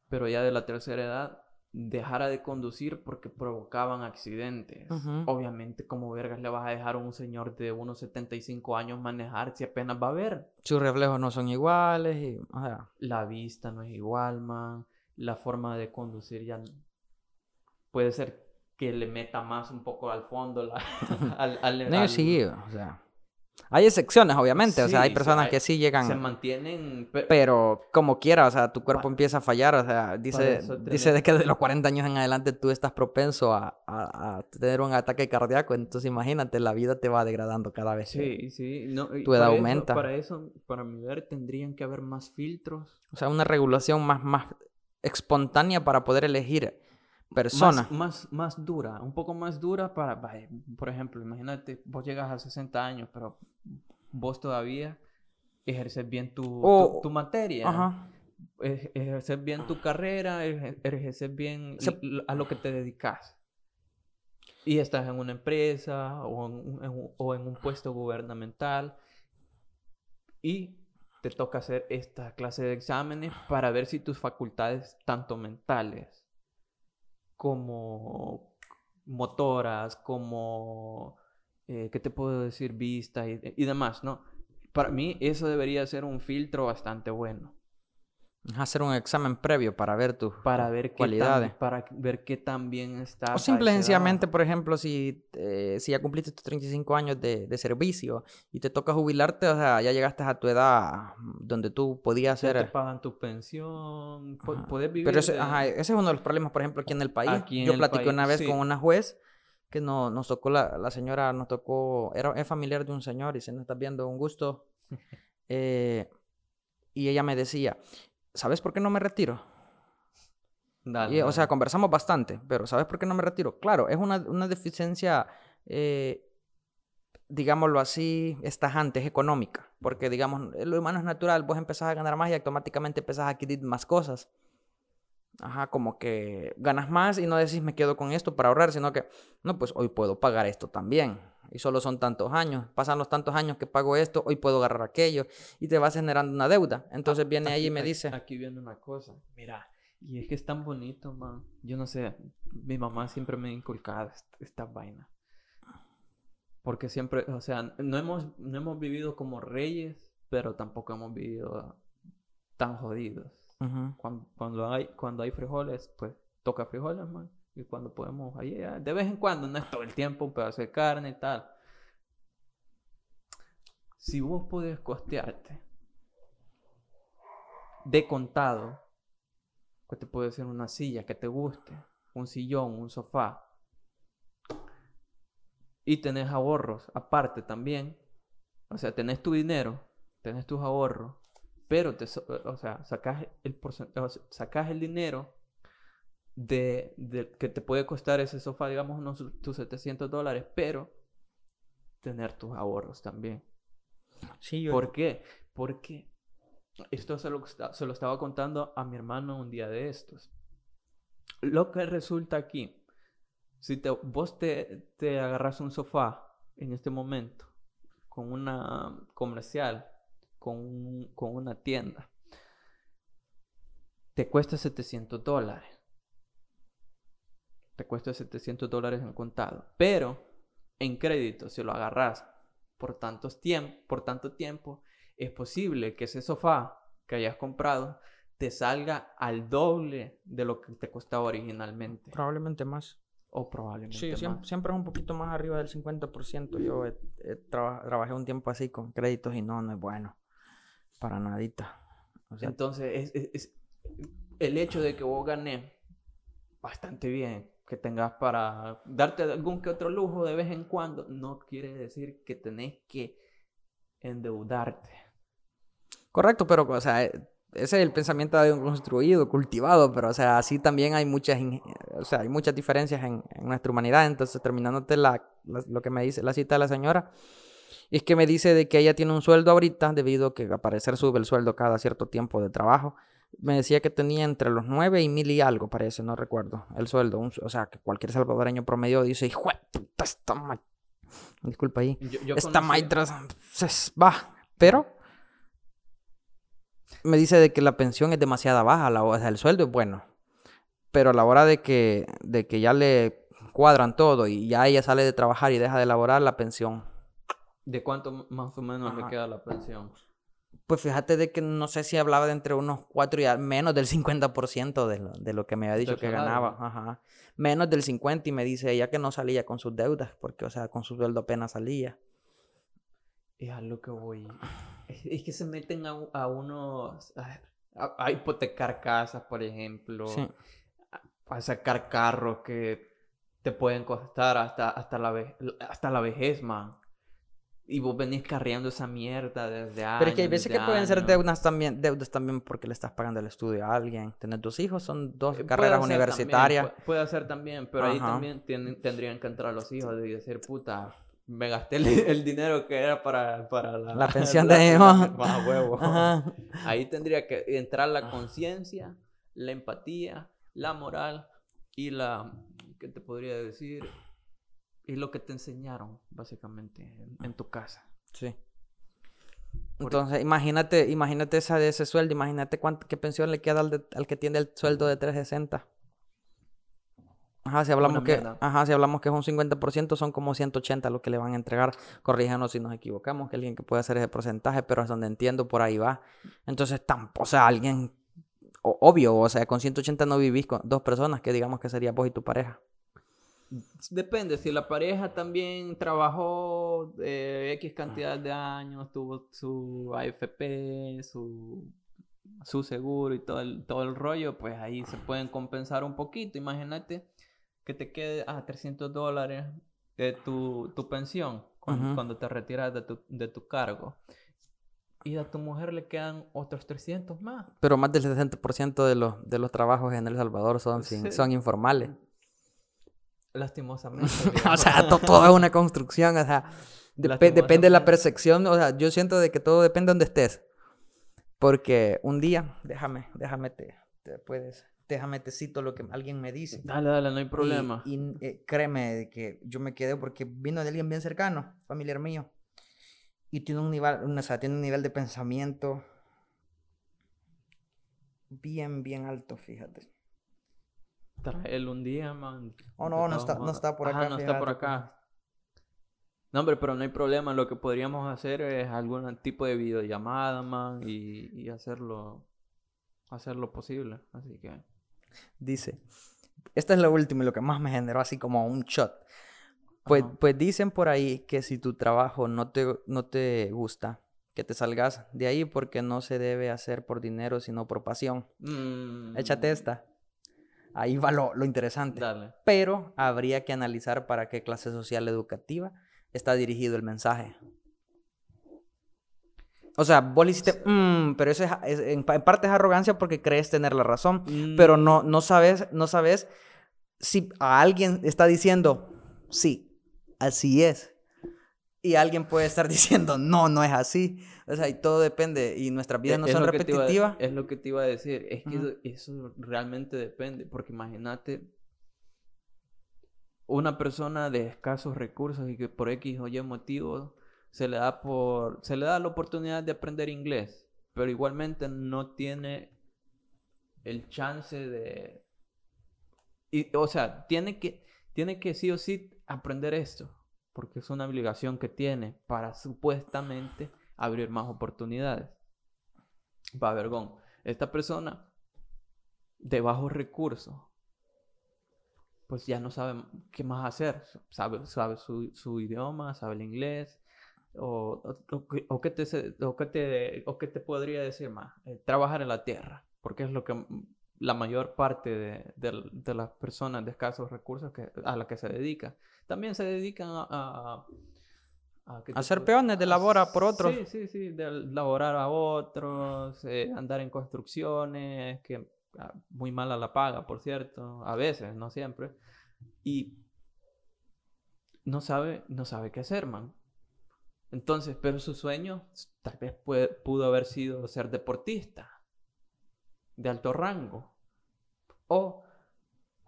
S1: pero ya de la tercera edad, dejara de conducir porque provocaban accidentes. Obviamente, como vergas le vas a dejar a un señor de unos 75 años manejar si apenas va a ver.
S2: Sus reflejos no son iguales y,
S1: La vista no es igual, man. La forma de conducir ya puede ser que le meta más un poco al fondo la, al, al,
S2: no, sí, o sea hay excepciones, obviamente, o sea, hay personas que sí llegan...
S1: Se mantienen...
S2: Pero... como quiera, o sea, tu cuerpo empieza a fallar, o sea, dice, dice de que de los 40 años en adelante tú estás propenso a, a, tener un ataque cardíaco, entonces imagínate, la vida te va degradando cada vez.
S1: Sí, sí, no,
S2: tu edad aumenta.
S1: para eso, para mi ver, tendrían que haber más filtros.
S2: O sea, una regulación más, más espontánea para poder elegir persona.
S1: Más, más, dura, un poco más dura para, por ejemplo, imagínate, vos llegas a 60 años, pero vos todavía ejerces bien tu, tu, materia. ejerces bien tu carrera, ejerces bien a lo que te dedicas. Y estás en una empresa o en, o en un puesto gubernamental y te toca hacer esta clase de exámenes para ver si tus facultades, tanto mentales como motoras, como, eh, ¿qué te puedo decir? Vista y, y demás, ¿no? Para mí eso debería ser un filtro bastante bueno.
S2: Hacer un examen previo para ver tus
S1: para ver cualidades. para ver qué tan bien está.
S2: O simple y sencillamente, por ejemplo, si, eh, si ya cumpliste tus 35 años de, de, servicio y te toca jubilarte, o sea, ya llegaste a tu edad donde tú podías hacer...
S1: te pagan tu pensión, puedes vivir...
S2: Pero ese, es uno de los problemas, por ejemplo, aquí en el país. Yo platiqué una vez con una juez que no, nos tocó, la, la, señora nos tocó, era, es familiar de un señor y se nos está viendo un gusto. Eh, y ella me decía, ¿sabes por qué no me retiro? Dale, O sea, conversamos bastante, pero ¿sabes por qué no me retiro? Claro, es una, una deficiencia, eh, digámoslo así, estajante, es económica, porque digamos, lo humano es natural, vos empezás a ganar más y automáticamente empezás a adquirir más cosas. Ajá, como que ganas más y no decís me quedo con esto para ahorrar, sino que, no, pues hoy puedo pagar esto también. Y solo son tantos años. Pasan los tantos años que pago esto, hoy puedo agarrar aquello. Y te vas generando una deuda. Entonces viene ahí y me dice...
S1: Aquí viene una cosa. Mira, y es que es tan bonito, man. Yo no sé, mi mamá siempre me ha inculcado esta, vaina. Porque siempre, o sea, no hemos, no hemos vivido como reyes, pero tampoco hemos vivido tan jodidos. cuando, cuando, hay, cuando hay frijoles, pues toca frijoles, man. Y cuando podemos, ahí, de vez en cuando, no es todo el tiempo, un pedazo de carne y tal. Si vos podés costearte de contado, que te puede ser una silla que te guste, un sillón, un sofá, y tenés ahorros aparte también, o sea, tenés tu dinero, tenés tus ahorros, pero te, o sea, el, sacas el dinero de, que te puede costar ese sofá, digamos, unos tus 700 dólares, pero tener tus ahorros también. Sí, yo... ¿Por qué? Porque esto se lo, se lo estaba contando a mi hermano un día de estos. Lo que resulta aquí, si te, vos te, te agarras un sofá en este momento con una comercial, con, con una tienda, te cuesta 700 dólares. Te cuesta 700 dólares en contado. Pero en crédito, si lo agarras por, tantos por tanto tiempo, es posible que ese sofá que hayas comprado te salga al doble de lo que te costaba originalmente.
S2: Probablemente más.
S1: O probablemente
S2: sí, Siempre, siempre, es un poquito más arriba del 50%. Yo trabajé un tiempo así con créditos y no, no es bueno. Para nadita.
S1: Entonces, es, el hecho de que vos ganes bastante bien, tengas para darte algún que otro lujo de vez en cuando, no quiere decir que tenés que endeudarte.
S2: Correcto, pero, o sea, ese es el pensamiento de un construido, cultivado, pero, o sea, así también hay muchas, o sea, hay muchas diferencias en, nuestra humanidad. Entonces, terminándote la, lo que me dice la cita de la señora, es que me dice de que ella tiene un sueldo ahorita, debido a que al parecer sube el sueldo cada cierto tiempo de trabajo. Me decía que tenía entre los 9 y mil y algo, parece, no recuerdo, el sueldo. o sea, que cualquier salvadoreño promedio dice, hijo puta, esta ma... Disculpa ahí. esta maitra va. Pero me dice de que la pensión es demasiado baja, la, o sea, el sueldo es bueno. Pero a la hora de que, de que ya le cuadran todo y ya ella sale de trabajar y deja de laborar, la pensión.
S1: ¿De cuánto más o menos le queda la pensión?
S2: Pues fíjate de que no sé si hablaba de entre unos 4 y menos del 50% de lo, de lo que me había dicho que ganaba. Ajá. Menos del 50% y me dice ella que no salía con sus deudas, porque, o sea, con su sueldo apenas salía.
S1: Es a lo que voy. Es, que se meten a, a unos. A, hipotecar casas, por ejemplo. A, sacar carros que te pueden costar hasta, hasta, la, hasta la vejez, man. Y vos venís carreando esa mierda desde años.
S2: Pero es que hay veces que pueden ser deudas también, deudas también porque le estás pagando el estudio a alguien. Tener tus hijos son dos eh, carreras universitarias.
S1: puede, ser también, pero ahí también tendrían que entrar los hijos y decir, puta, me gasté el, dinero que era para, para
S2: la, pensión de hijos.
S1: huevo. Ahí tendría que entrar la conciencia, la empatía, la moral y la, ¿qué te podría decir? Y lo que te enseñaron, básicamente, en, tu casa.
S2: Sí. Entonces, imagínate, imagínate esa de ese sueldo, imagínate cuánto, qué pensión le queda al, al que tiene el sueldo de 360. Ajá, si hablamos, que, ajá, si hablamos que es un 50%, son como 180 lo que le van a entregar. Corríjanos si nos equivocamos, que alguien que puede hacer ese porcentaje, pero es donde entiendo, por ahí va. Entonces, tampoco, o sea, alguien, obvio, o sea, con 180 no vivís con dos personas, que digamos que sería vos y tu pareja.
S1: Depende, si la pareja también trabajó eh, X cantidad de años, tuvo su AFP, su, su seguro y todo el, todo el rollo, pues ahí se pueden compensar un poquito. Imagínate que te quede a 300 dólares de tu, tu pensión cuando, te retiras de tu, de tu cargo. Y a tu mujer le quedan otros 300 más.
S2: Pero más del 60% de los, de los trabajos en El Salvador son, son informales.
S1: Lastimosamente.
S2: o sea, todo es una construcción. O sea, depende de la percepción. O sea, yo siento de que todo depende de donde estés. Porque un día, déjame, déjame, te, te puedes déjame te cito lo que alguien me dice.
S1: Dale, dale, no hay problema.
S2: Y, eh, créeme que yo me quedé porque vino de alguien bien cercano, familiar mío. Y tiene un nivel, o sea, tiene un nivel de pensamiento bien, bien alto, fíjate.
S1: Trae un día, man.
S2: Oh, no, no está, no está por acá.
S1: no está por acá. No, hombre, pero no hay problema. Lo que podríamos hacer es algún tipo de videollamada, man, y, y hacerlo, hacerlo posible. Así que.
S2: Dice, esta es la última y lo que más me generó así como un shot. Pues, pues dicen por ahí que si tu trabajo no te, no te gusta, que te salgas de ahí porque no se debe hacer por dinero, sino por pasión. Mm. Échate esta. Ahí va lo, lo interesante. Pero habría que analizar para qué clase social educativa está dirigido el mensaje. O sea, vos le hiciste, mm", pero eso es, en, parte es arrogancia porque crees tener la razón, pero no, no, sabes, no sabes si a alguien está diciendo, sí, así es. Y alguien puede estar diciendo, no, no es así. O sea, y todo depende. Y nuestras vidas no son repetitivas.
S1: es lo que te iba a decir. Es que eso, realmente depende. Porque imagínate una persona de escasos recursos y que por X o Y motivo se le da por se le da la oportunidad de aprender inglés, pero igualmente no tiene el chance de y, o sea, tiene que tiene que sí o sí aprender esto porque es una obligación que tiene para supuestamente abrir más oportunidades. Va, vergón. Esta persona de bajos recursos, pues ya no sabe qué más hacer. Sabe, su, idioma, sabe el inglés, o qué te podría decir más. Eh, trabajar en la tierra, porque es lo que la mayor parte de, de, las personas de escasos recursos que, a la que se dedica. También se dedican a...
S2: a, hacer peones de labor por otros.
S1: Sí, sí, sí, de laborar a otros, eh, andar en construcciones, que ah, muy mala la paga, por cierto, a veces, no siempre. Y no sabe, no sabe qué hacer, man. Entonces, pero su sueño tal vez pudo haber sido ser deportista de alto rango. O,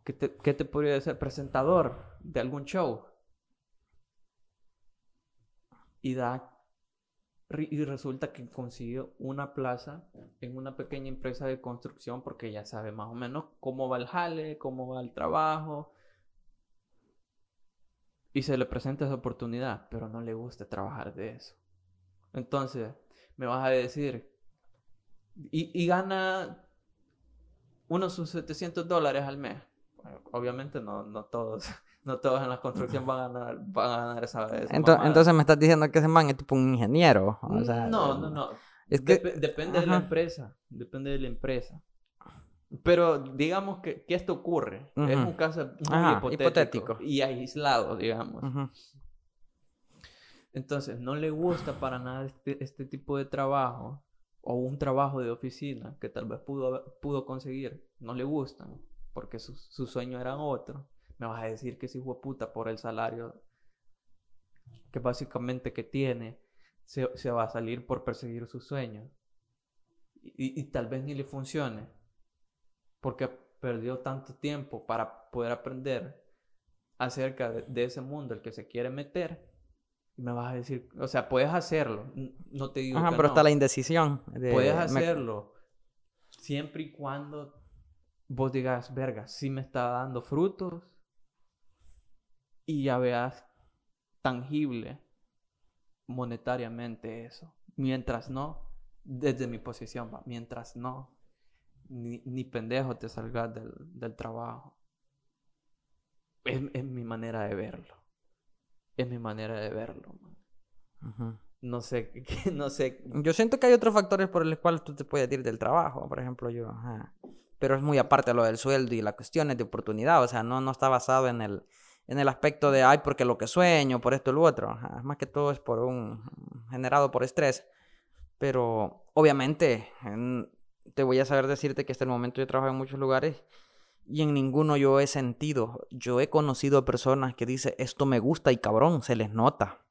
S1: ¿qué te, podría decir? Presentador de algún show. Y da y resulta que consiguió una plaza en una pequeña empresa de construcción porque ya sabe más o menos cómo va el jale, cómo va el trabajo. Y se le presenta esa oportunidad, pero no le gusta trabajar de eso. Entonces, me vas a decir, y, y gana unos sus 700 dólares al mes. obviamente no, no todos, no todos en la construcción van a ganar, van a ganar esa, vez.
S2: entonces, me estás diciendo que ese man es tipo un ingeniero.
S1: no, no, no. Es que... depende de la empresa. Depende de la empresa. Pero digamos que, que esto ocurre. Es un caso muy hipotético, y aislado, digamos. Entonces, no le gusta para nada este, este tipo de trabajo o un trabajo de oficina que tal vez pudo, pudo conseguir, no le gustan, porque su, su sueño era otro, me vas a decir que es hijo puta por el salario que básicamente que tiene, se, se va a salir por perseguir su sueño. Y, y, tal vez ni le funcione, porque perdió tanto tiempo para poder aprender acerca de, de ese mundo el que se quiere meter me vas a decir, o sea, puedes hacerlo, no te digo.
S2: Ajá, pero está la indecisión.
S1: puedes hacerlo siempre y cuando vos digas, verga, sí me está dando frutos y ya veas tangible monetariamente eso. Mientras no, desde mi posición, mientras no, ni, ni pendejo te salgas del, del trabajo. Es, es mi manera de verlo es mi manera de verlo. No sé, no sé.
S2: Yo siento que hay otros factores por los cuales tú te puedes ir del trabajo, por ejemplo, yo. Pero es muy aparte de lo del sueldo y las cuestiones de oportunidad, o sea, no, no está basado en el, en el aspecto de, ay, porque lo que sueño, por esto y lo otro. Más que todo es por un, generado por estrés. Pero, obviamente, te voy a saber decirte que hasta el momento yo trabajo en muchos lugares y en ninguno yo he sentido. Yo he conocido personas que dicen, esto me gusta y cabrón, se les nota.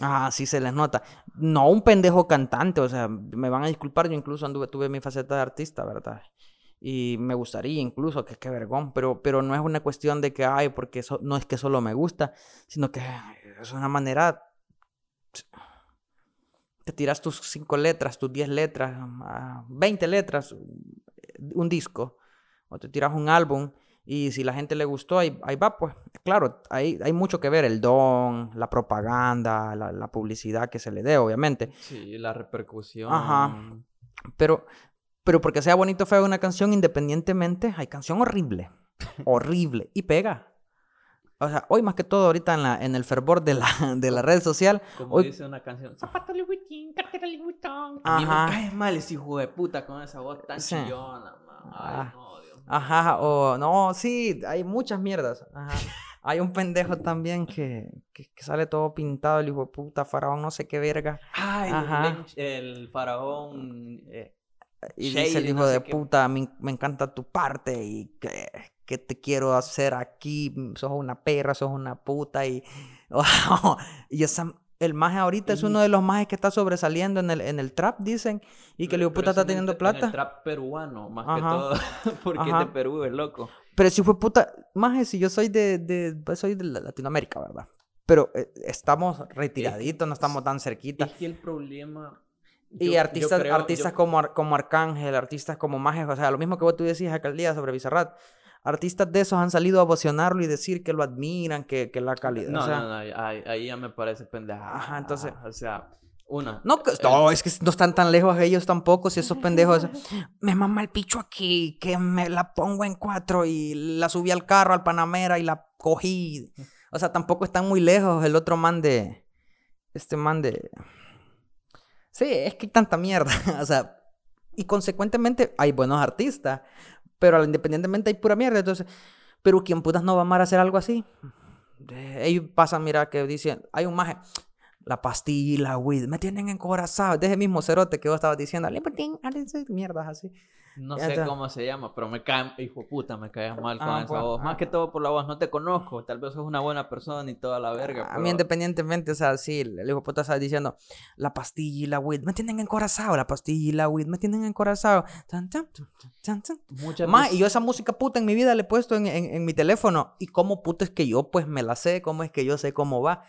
S2: ah, sí se les nota. No un pendejo cantante, o sea, me van a disculpar, yo incluso anduve, tuve mi faceta de artista, ¿verdad? Y me gustaría incluso, que qué vergón, pero, pero no es una cuestión de que, ay, porque no es que solo me gusta, sino que es una manera... Te tiras tus cinco letras, tus diez letras, 20 ah, letras, un disco o te tiras un álbum y si la gente le gustó, ahí, ahí va, pues claro, hay, hay mucho que ver, el don, la propaganda, la, publicidad que se le dé, obviamente.
S1: Sí, la repercusión.
S2: Ajá. Pero, pero porque sea bonito o feo una canción, independientemente, hay canción horrible, horrible, y pega. O sea, hoy más que todo ahorita en, la, en el fervor de la, de la red social.
S1: Como dice una canción, zapato A mí me cae mal ese hijo de puta con esa voz tan chillona, man. Ay, ah. no.
S2: Ajá, o no, sí, hay muchas mierdas. Ajá. Hay un pendejo también que, que, sale todo pintado, el hijo de puta, faraón, no sé qué verga.
S1: Ay, el, faraón. Eh,
S2: y dice el hijo de puta, me, encanta tu parte y que, que, te quiero hacer aquí, sos una perra, sos una puta y, y esa, el maje ahorita es uno de los majes que está sobresaliendo en el, en el trap, dicen, y que el puta está teniendo plata. En el
S1: trap peruano, más que todo, porque es de Perú es loco.
S2: Pero si fue puta, maje, si yo soy de, de, pues, soy de Latinoamérica, ¿verdad? Pero eh, estamos retiraditos, no estamos tan cerquitas.
S1: Es que el problema
S2: y artistas, artistas como, como Arcángel, artistas como Majes, o sea, lo mismo que vos tú decías aquel día sobre Bizarrat. Artistas de esos han salido a ovacionarlo y decir que lo admiran, que, que la calidad.
S1: No, no, no, ahí, ya me parece pendeja.
S2: Ajá, entonces.
S1: O sea, una.
S2: No, no, es que no están tan lejos ellos tampoco, si esos pendejos. me mama el picho aquí, que me la pongo en cuatro y la subí al carro, al Panamera y la cogí. O sea, tampoco están muy lejos el otro man de. Este man de. Sí, es que hay tanta mierda. o sea, y consecuentemente hay buenos artistas, pero independientemente hay pura mierda. Entonces, pero ¿quién putas no va a amar a hacer algo así? Ellos pasan, mira, que dicen, hay un maje, la pastilla, la weed, me tienen encorazado. De ese mismo cerote que vos estabas diciendo, mierdas así.
S1: No sé cómo se llama, pero me cae, hijo puta, me caes mal con ah, esa pues, voz. Más ah. que todo por la voz, no te conozco. Tal vez sos una buena persona y toda la verga.
S2: A mí, independientemente, o sea, sí, el hijo puta está diciendo, la pastilla y la weed me tienen encorazado, la pastilla y la weed me tienen encorazado. Más, y yo esa música puta en mi vida le he puesto en, en, mi teléfono. ¿Y cómo puta es que yo, pues, me la sé? ¿Cómo es que yo sé cómo va?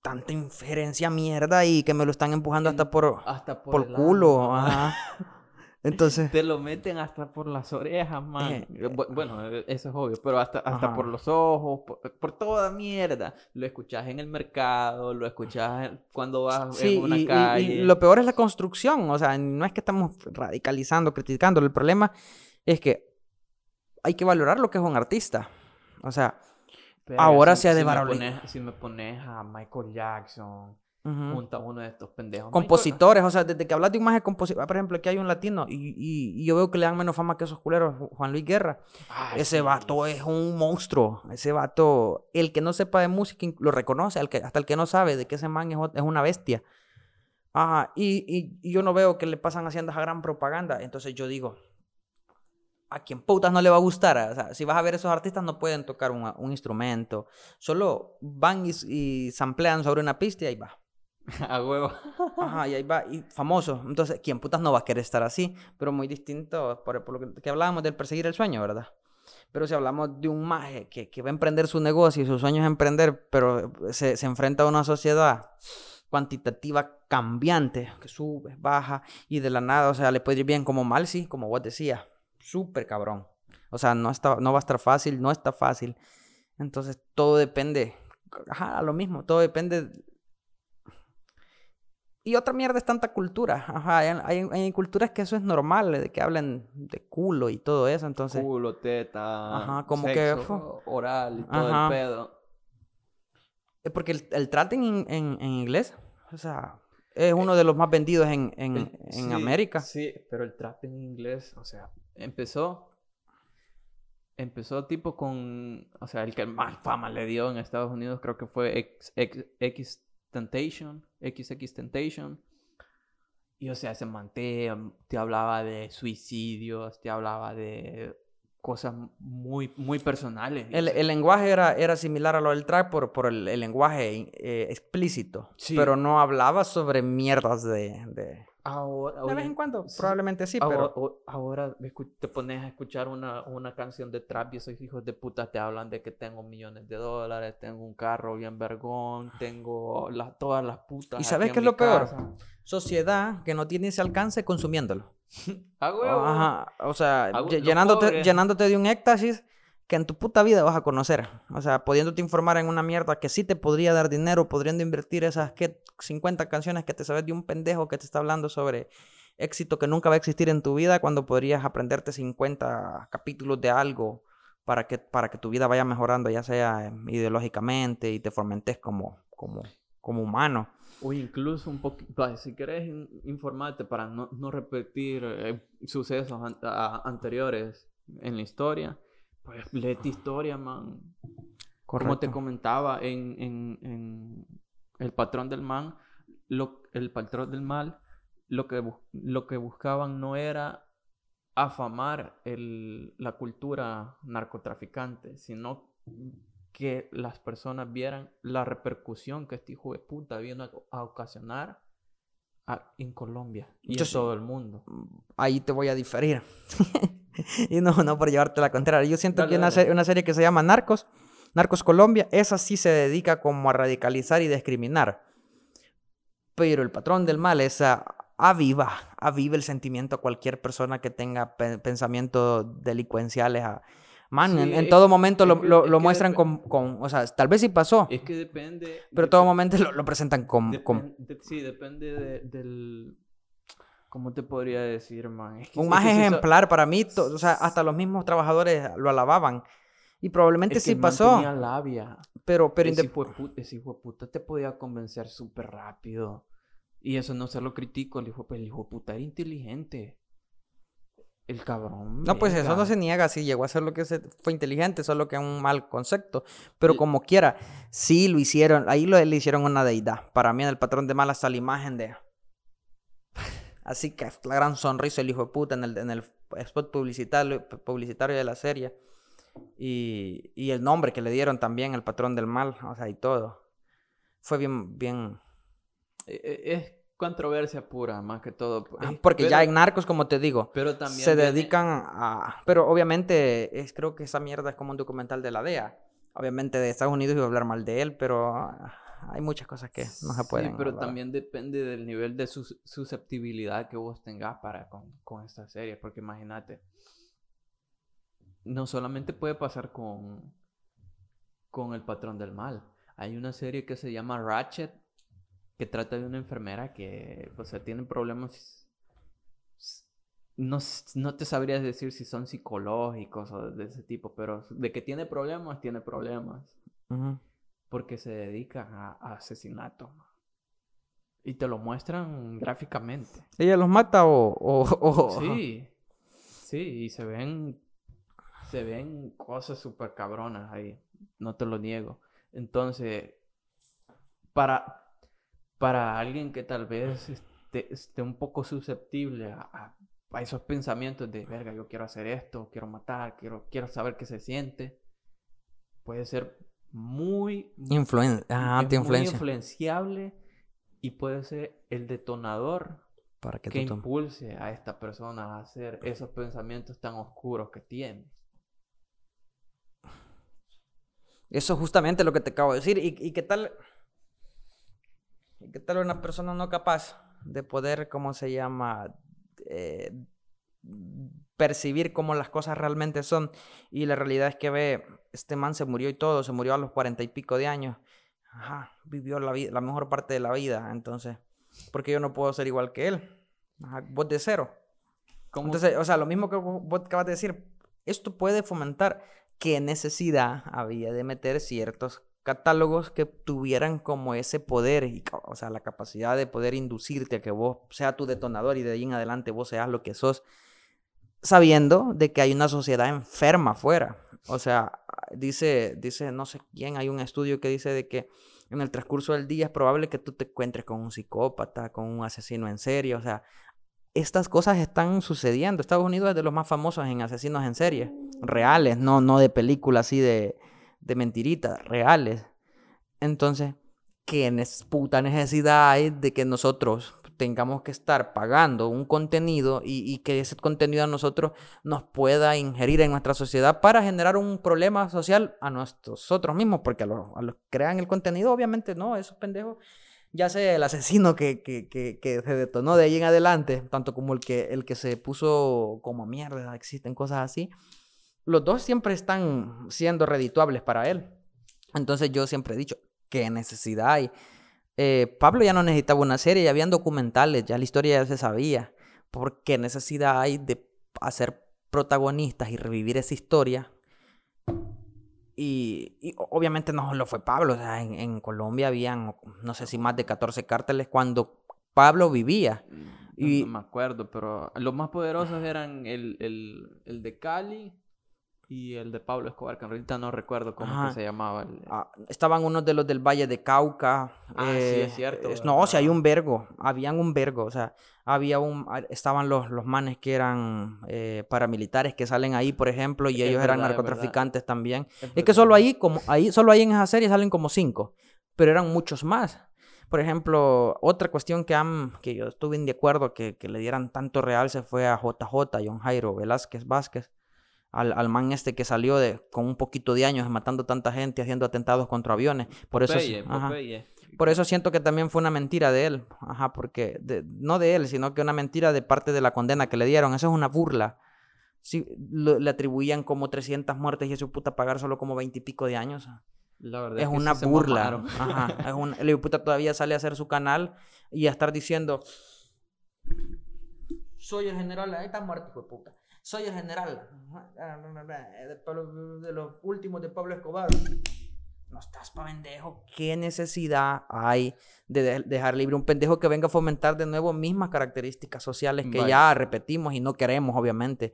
S2: Tanta inferencia mierda y que me lo están empujando hasta por, hasta por, por culo. Ajá. Entonces.
S1: Te lo meten hasta por las orejas, man. Eh, eh, bueno, eh, eso es obvio, pero hasta, hasta por los ojos, por, toda mierda. Lo escuchas en el mercado, lo escuchas cuando vas en una calle.
S2: Y lo peor es la construcción. O sea, no es que estamos radicalizando, criticando. El problema es que hay que valorar lo que es un artista. O sea, ahora se ha de
S1: si si me pones a Michael Jackson junta uno de estos pendejos.
S2: Compositores, o sea, desde que hablas de imagen compositor, por ejemplo, aquí hay un latino y, y, yo veo que le dan menos fama que esos culeros, Juan Luis Guerra. ese vato es un monstruo, ese vato, el que no sepa de música lo reconoce, el que, hasta el que no sabe de que ese man es, una bestia. Ajá, y, y, yo no veo que le pasan haciendo esa gran propaganda, entonces yo digo, a quien putas no le va a gustar. O sea, si vas a ver esos artistas no pueden tocar un, un instrumento. Solo van y, y samplean sobre una pista y ahí va.
S1: A huevo.
S2: Ajá, y ahí va, y famoso. Entonces, ¿quién putas no va a querer estar así? Pero muy distinto por, por lo que, hablábamos del perseguir el sueño, ¿verdad? Pero si hablamos de un maje que, que va a emprender su negocio y su sueño es emprender, pero se, se enfrenta a una sociedad cuantitativa cambiante, que sube, baja, y de la nada, o sea, le puede ir bien como mal, sí, como vos decías. Súper cabrón. O sea, no, está, no va a estar fácil, no está fácil. Entonces, todo depende. Ajá, lo mismo, todo depende y otra mierda es tanta cultura. Ajá, hay, hay, culturas que eso es normal, de que hablen de culo y todo eso, entonces...
S1: Culo, teta, Ajá, como que... oral y todo el pedo.
S2: Porque el, el en, en, inglés, o sea, es uno de los más vendidos en, en, en América.
S1: Sí, pero el trap en inglés, o sea, empezó... Empezó tipo con... O sea, el que más fama le dio en Estados Unidos creo que fue X, X, X Temptation, XX Temptation. Y o sea, se manté, te hablaba de suicidios, te hablaba de cosas muy, muy personales.
S2: El, el, lenguaje era, era similar a lo del track por, por el, el lenguaje eh, explícito, pero no hablaba sobre mierdas de... de...
S1: Ahora,
S2: de vez en cuando, probablemente sí, pero...
S1: Ahora te pones a escuchar una, una canción de trap y esos hijos de puta te hablan de que tengo millones de dólares, tengo un carro bien vergón, tengo las, todas las putas.
S2: ¿Y sabes qué es lo peor? Sociedad que no tiene ese alcance consumiéndolo.
S1: Ajá,
S2: o sea, llenándote, llenándote de un éxtasis que en tu puta vida vas a conocer. O sea, pudiéndote informar en una mierda que sí te podría dar dinero, podriendo invertir esas ¿qué? 50 canciones que te sabes de un pendejo que te está hablando sobre éxito que nunca va a existir en tu vida cuando podrías aprenderte 50 capítulos de algo para que, para que tu vida vaya mejorando, ya sea ideológicamente y te fomentes como, como, como humano.
S1: O incluso un poquito, si quieres informarte para no, no repetir eh, sucesos anteriores en la historia, pues léete historia, man. Como te comentaba en, en, en, El patrón del man, lo, el patrón del mal, lo que, lo que buscaban no era afamar la cultura narcotraficante, sino que las personas vieran la repercusión que este hijo de puta vino a, ocasionar en Colombia y en todo el mundo.
S2: Ahí te voy a diferir. y no, no por llevarte la contraria. Yo siento que una, una serie que se llama Narcos, Narcos Colombia, esa sí se dedica como a radicalizar y discriminar. Pero el patrón del mal, esa aviva, aviva el sentimiento a cualquier persona que tenga pensamientos delincuenciales. Man, en, todo momento lo, lo, muestran con, con, o sea, tal vez sí pasó.
S1: Es que depende.
S2: Pero en todo momento lo, lo presentan con,
S1: sí, depende del... ¿Cómo te podría decir, man?
S2: un más ejemplar para mí, o sea, hasta los mismos trabajadores lo alababan. Y probablemente sí pasó.
S1: Tenía labia.
S2: Pero, pero
S1: ese, hijo ese hijo de puta te podía convencer súper rápido. Y eso no se lo critico, el hijo, el hijo de puta era inteligente. El cabrón.
S2: No, pues eso no se niega, sí, llegó a ser lo que fue inteligente, solo que es un mal concepto. Pero como quiera, sí lo hicieron, ahí lo, le hicieron una deidad. Para mí en el patrón de mal hasta la imagen de... Así que la gran sonrisa el hijo de puta en el, en el spot publicitario, publicitario de la serie. Y, y el nombre que le dieron también, el patrón del mal, o sea, y todo. Fue bien, bien,
S1: e, e, es controversia pura, más que todo.
S2: porque ya en Narcos, como te digo, pero también se dedican a... Pero obviamente, es, creo que esa mierda es como un documental de la DEA. Obviamente de Estados Unidos iba a hablar mal de él, pero ah, hay muchas cosas que no se pueden.
S1: Sí, pero también depende del nivel de susceptibilidad que vos tengas para con, con esta serie, porque imagínate, no solamente puede pasar con, con el patrón del mal. Hay una serie que se llama Ratchet, que trata de una enfermera que, o sea, tiene problemas. No, no te sabría decir si son psicológicos o de ese tipo, pero de que tiene problemas, tiene problemas. Porque se dedica a, asesinato. Y te lo muestran gráficamente.
S2: ¿Ella los mata o...?
S1: Sí. Sí, y se ven... Se ven cosas súper cabronas ahí. No te lo niego. Entonces, para, para alguien que tal vez esté, un poco susceptible a, esos pensamientos de, verga, yo quiero hacer esto, quiero matar, quiero, quiero saber qué se siente, puede ser muy,
S2: ah,
S1: influenciable y puede ser el detonador
S2: para que,
S1: que impulse a esta persona a hacer esos pensamientos tan oscuros que tiene.
S2: Eso es justamente lo que te acabo de decir. ¿Y, y qué tal? ¿Qué tal una persona no capaz de poder, ¿cómo se llama? Eh, percibir cómo las cosas realmente son. Y la realidad es que ve, este man se murió y todo, se murió a los cuarenta y pico de años. Ajá, vivió la, la mejor parte de la vida. Entonces, ¿por qué yo no puedo ser igual que él? Ajá, vos de cero. Entonces, o sea, lo mismo que vos acabas de decir, esto puede fomentar qué necesidad había de meter ciertos catálogos que tuvieran como ese poder, y, o sea, la capacidad de poder inducirte a que vos sea tu detonador y de ahí en adelante vos seas lo que sos, sabiendo de que hay una sociedad enferma afuera. O sea, dice, dice, no sé quién, hay un estudio que dice de que en el transcurso del día es probable que tú te encuentres con un psicópata, con un asesino en serie, o sea, estas cosas están sucediendo. Estados Unidos es de los más famosos en asesinos en serie, reales, no, no de películas así de, de mentiritas reales. Entonces, ¿qué puta necesidad hay de que nosotros tengamos que estar pagando un contenido y, que ese contenido a nosotros nos pueda ingerir en nuestra sociedad para generar un problema social a nosotros mismos? Porque a los, que crean el contenido, obviamente no, esos pendejos ya sea el asesino que, que, que, que, se detonó de ahí en adelante, tanto como el que, el que se puso como mierda, existen cosas así, los dos siempre están siendo redituables para él. Entonces yo siempre he dicho, ¿qué necesidad hay? Eh, Pablo ya no necesitaba una serie, ya habían documentales, ya la historia ya se sabía. ¿Por qué necesidad hay de hacer protagonistas y revivir esa historia? Y, obviamente no lo fue Pablo, o sea, en, Colombia habían, no sé si más de 14 cárteles cuando Pablo vivía.
S1: Y... No, me acuerdo, pero los más poderosos eran el, el, el de Cali, y el de Pablo Escobar, que ahorita no recuerdo cómo se llamaba.
S2: Ah, estaban unos de los del Valle de Cauca.
S1: Ah, sí, es eh, cierto.
S2: no, o sea, hay un vergo, habían un vergo, o sea, había un, estaban los, los manes que eran eh, paramilitares que salen ahí, por ejemplo, y ellos eran narcotraficantes también. Es, que solo ahí, como, ahí, solo ahí en esa serie salen como cinco, pero eran muchos más. Por ejemplo, otra cuestión que, han, que yo estuve de acuerdo que, que le dieran tanto realce fue a JJ, John Jairo Velázquez Vázquez al, al, man este que salió de, con un poquito de años matando tanta gente, haciendo atentados contra aviones. Por eso, por eso siento que también fue una mentira de él. Ajá, porque no de él, sino que una mentira de parte de la condena que le dieron. Eso es una burla. Sí, le atribuían como 300 muertes y ese puta pagar solo como 20 y pico de años. La verdad es, una burla. Ajá, es un, el puta todavía sale a hacer su canal y a estar diciendo soy el general, ahí está muerto, hijo de puta soy el general de, los últimos de Pablo Escobar. No estás pa' pendejo. ¿Qué necesidad hay de, dejar libre un pendejo que venga a fomentar de nuevo mismas características sociales que ya repetimos y no queremos, obviamente?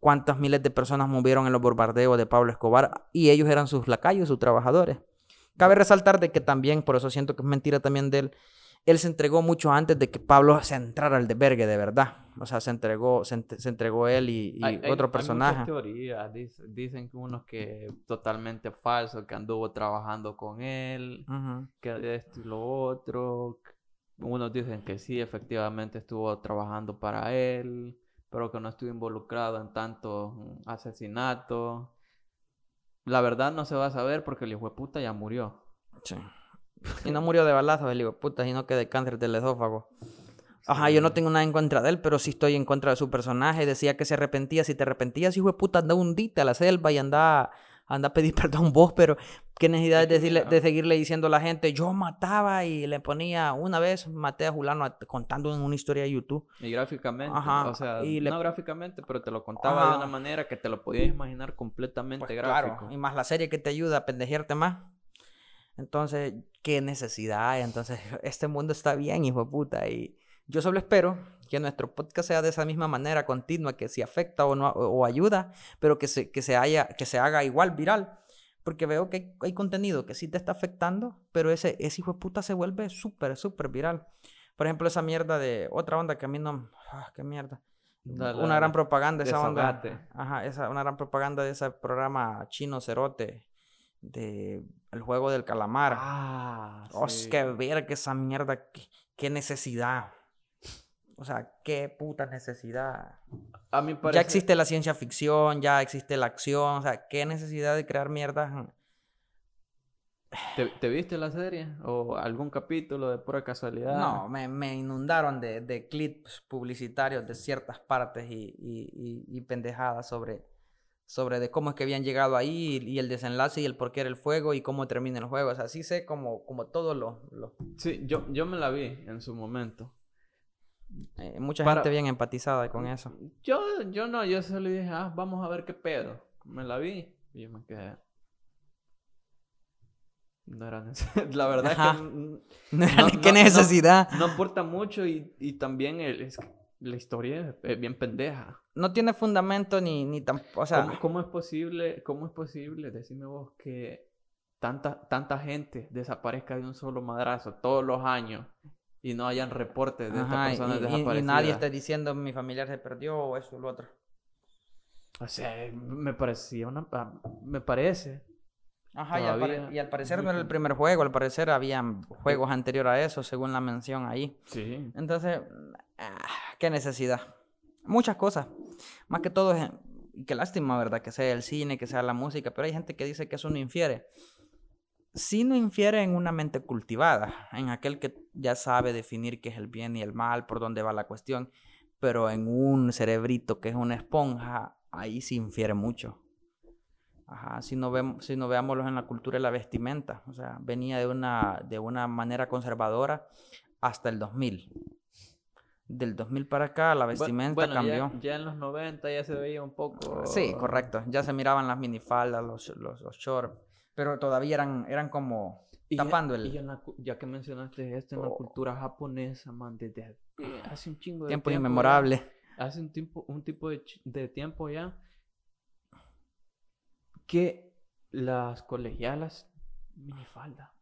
S2: ¿Cuántas miles de personas murieron en los bombardeos de Pablo Escobar? Y ellos eran sus lacayos, sus trabajadores. Cabe resaltar de que también, por eso siento que es mentira también de él, él se entregó mucho antes de que Pablo se entrara al debergue de verdad. O sea, se entregó, se, entregó él y, otro personaje. Hay
S1: teorías, dicen, que unos que totalmente falso, que anduvo trabajando con él, que de esto y lo otro. Unos dicen que sí, efectivamente estuvo trabajando para él, pero que no estuvo involucrado en tanto asesinatos. La verdad no se va a saber porque el hijo de puta ya murió.
S2: Sí. Y no murió de balazo el hijo puta, sino que de cáncer del esófago. Ajá, yo no tengo nada en contra de él, pero sí estoy en contra de su personaje. Decía que se arrepentía. Si te arrepentías, hijo de puta, anda un dita a la selva y anda, anda a pedir perdón vos, pero qué necesidad de, decirle, de seguirle diciendo a la gente, yo mataba y le ponía, una vez maté a Julano contando en una historia de YouTube.
S1: Y gráficamente, Ajá, o sea, no gráficamente, pero te lo contaba de una manera que te lo podías imaginar completamente pues gráfico. Claro,
S2: y más la serie que te ayuda a pendejearte más. Entonces, ¿qué necesidad hay? Entonces, este mundo está bien, hijo de puta. Y yo solo espero que nuestro podcast sea de esa misma manera continua, que si afecta o, no, o ayuda, pero que se, que, se haya, que se haga igual viral. Porque veo que hay, contenido que sí te está afectando, pero ese, ese hijo de puta se vuelve súper, súper viral. Por ejemplo, esa mierda de otra onda que a mí no... Ah, qué mierda. una gran propaganda esa onda. Ajá, esa, una gran propaganda de ese programa chino cerote de el juego del calamar. Ah, oh, sí. que ver que esa mierda, qué, necesidad. O sea, qué puta necesidad. A mí parece... Ya existe la ciencia ficción, ya existe la acción, o sea, qué necesidad de crear mierda.
S1: ¿Te, viste la serie? ¿O algún capítulo de pura casualidad?
S2: No, me, me inundaron de, de, clips publicitarios de ciertas partes y, y, y pendejadas sobre, sobre de cómo es que habían llegado ahí y, el desenlace y el por qué era el fuego y cómo termina el juego. O sea, sí sé como, como todo lo,
S1: Sí, yo, yo me la vi en su momento.
S2: Eh, mucha gente bien empatizada con eso.
S1: Yo, yo no, yo solo dije, ah, vamos a ver qué pedo. Me la vi y yo me quedé... No era necesidad. La verdad es que... No, era ¿Qué necesidad? No, aporta mucho y, y también el, es la historia es bien pendeja.
S2: No tiene fundamento ni, ni tampoco, o sea...
S1: ¿Cómo, es posible, cómo es posible, decime vos, que tanta, tanta gente desaparezca de un solo madrazo todos los años y no hayan reportes de estas personas desaparecidas?
S2: Y nadie está diciendo mi familiar se perdió o eso o lo otro.
S1: O sea, me parecía una... Me parece...
S2: Ajá, y al, y al, parecer no era el primer juego, al parecer habían juegos anteriores a eso, según la mención ahí. Sí. Entonces, ah, qué necesidad. Muchas cosas. Más que todo, y qué lástima, ¿verdad? Que sea el cine, que sea la música, pero hay gente que dice que eso no infiere. Sí no infiere en una mente cultivada, en aquel que ya sabe definir qué es el bien y el mal, por dónde va la cuestión, pero en un cerebrito que es una esponja, ahí sí infiere mucho. Si no, vemos, si no veámoslo en la cultura de la vestimenta, o sea, venía de una, de una manera conservadora hasta el 2000 del 2000 para acá la vestimenta cambió.
S1: Ya, en los 90 ya se veía un poco...
S2: Sí, correcto. Ya se miraban las minifaldas, los, los, los shorts, pero todavía eran, eran como tapando el...
S1: Y ya que mencionaste esto en la oh. cultura japonesa, man, desde hace un chingo de
S2: tiempo. inmemorable.
S1: hace un tiempo, un tipo de, de tiempo ya que las colegialas minifalda.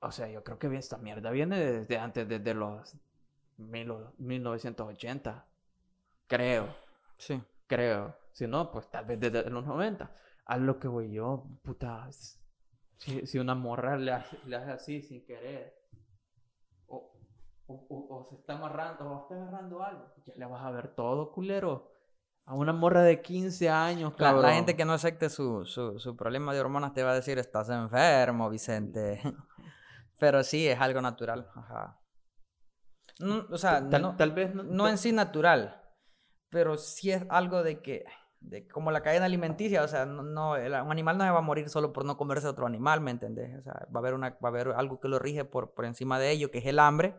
S1: O sea, yo creo que esta mierda viene desde antes, desde los 1980. Creo. Sí. Creo. Si no, pues tal vez desde los 90. A lo que voy yo, puta. Si, una morra le hace, así sin querer. O, o, se está amarrando, o está agarrando algo. Ya le vas a ver todo, culero. A una morra de 15 años,
S2: claro. La, gente que no acepte su, su, su, problema de hormonas te va a decir, estás enfermo, Vicente. Pero sí, es algo natural. Ajá. O sea, tal, vez no, en sí natural, pero sí es algo de que, de, como la cadena alimenticia, o sea, no, no un animal no se va a morir solo por no comerse a otro animal, ¿me entendés? O sea, va a haber, una, va a haber algo que lo rige por, por encima de ello, que es el hambre.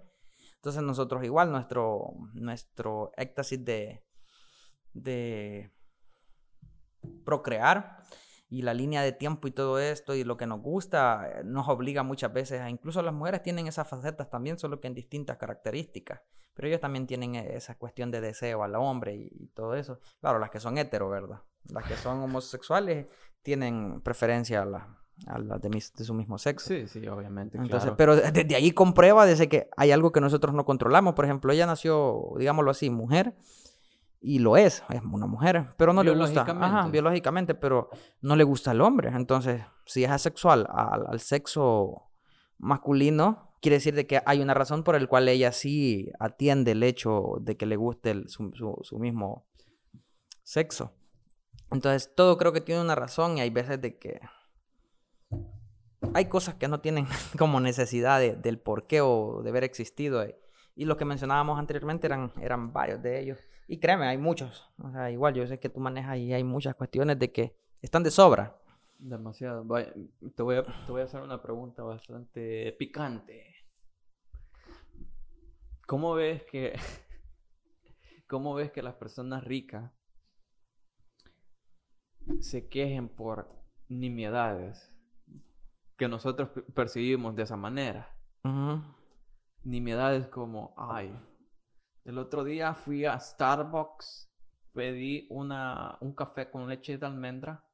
S2: Entonces nosotros igual, nuestro, nuestro éxtasis de, de procrear y la línea de tiempo y todo esto y lo que nos gusta eh, nos obliga muchas veces a incluso las mujeres tienen esas facetas también solo que en distintas características pero ellos también tienen e, esa cuestión de deseo al hombre y, todo eso. Claro las que son hetero verdad las que son homosexuales tienen preferencia a la, a la de, de, su mismo sexo.
S1: Sí sí obviamente
S2: entonces pero desde ahí comprueba desde que hay algo que nosotros no controlamos. Por ejemplo ella nació digámoslo así mujer y lo es, es una mujer, pero no le gusta, ajá, biológicamente, pero no le gusta al hombre. Entonces, si es asexual al, sexo masculino, quiere decir de que hay una razón por la cual ella sí atiende el hecho de que le guste su, su, mismo sexo. Entonces, todo creo que tiene una razón y hay veces de que hay cosas que no tienen como necesidad del por qué o de haber existido. Y lo que mencionábamos anteriormente eran, eran varios de ellos. Y créeme, hay muchos. O sea, igual yo sé que tú manejas y hay muchas cuestiones de que están de sobra.
S1: Demasiado. te, voy a, te voy a hacer una pregunta bastante picante. ¿Cómo ves que, cómo ves que las personas ricas se quejen por nimiedades que nosotros percibimos de esa manera? Nimiedades como, ay, el otro día fui a Starbucks, pedí una, un café con leche de almendra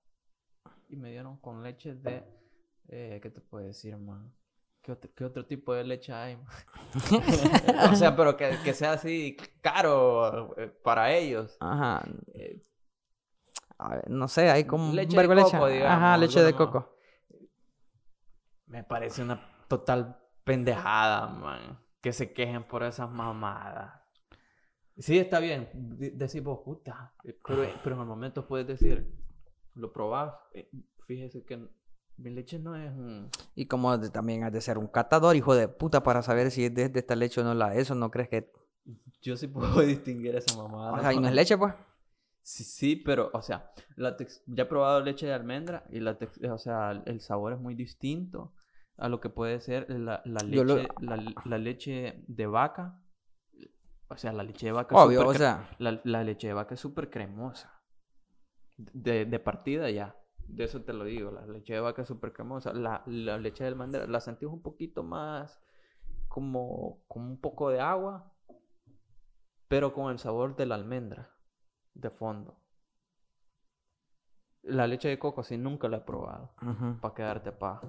S1: y me dieron con leche de... Eh, ¿Qué te puedo decir, man? ¿Qué otro, tipo de leche hay? o sea, pero que, sea así caro eh, para ellos. Ajá.
S2: Eh, no sé, hay como leche de coco, Digamos, Ajá, leche de coco.
S1: Me parece una total pendejada, man. Que se quejen por esas mamadas. Sí, está bien. Decir vos, puta. Eh, pero, pero en el momento puedes decir, lo probás. Eh, fíjese que mi leche no es un...
S2: Y como también has de ser un catador, hijo de puta, para saber si es de, esta leche o no la es, no crees que...
S1: Yo sí puedo distinguir esa mamada.
S2: O sea, ¿y no es leche, pues?
S1: Sí, sí, pero, o sea, la ya he probado leche de almendra y la o sea, el sabor es muy distinto a lo que puede ser la, la leche, la leche de vaca o sea, la leche de vaca
S2: Obvio, o sea.
S1: La, leche de vaca es súper cremosa. De, de, partida ya. De eso te lo digo. La leche de vaca es súper cremosa. La, la, leche de almendra la sentí un poquito más como, como un poco de agua. Pero con el sabor de la almendra. De fondo. La leche de coco sí nunca la he probado. Para quedarte pa.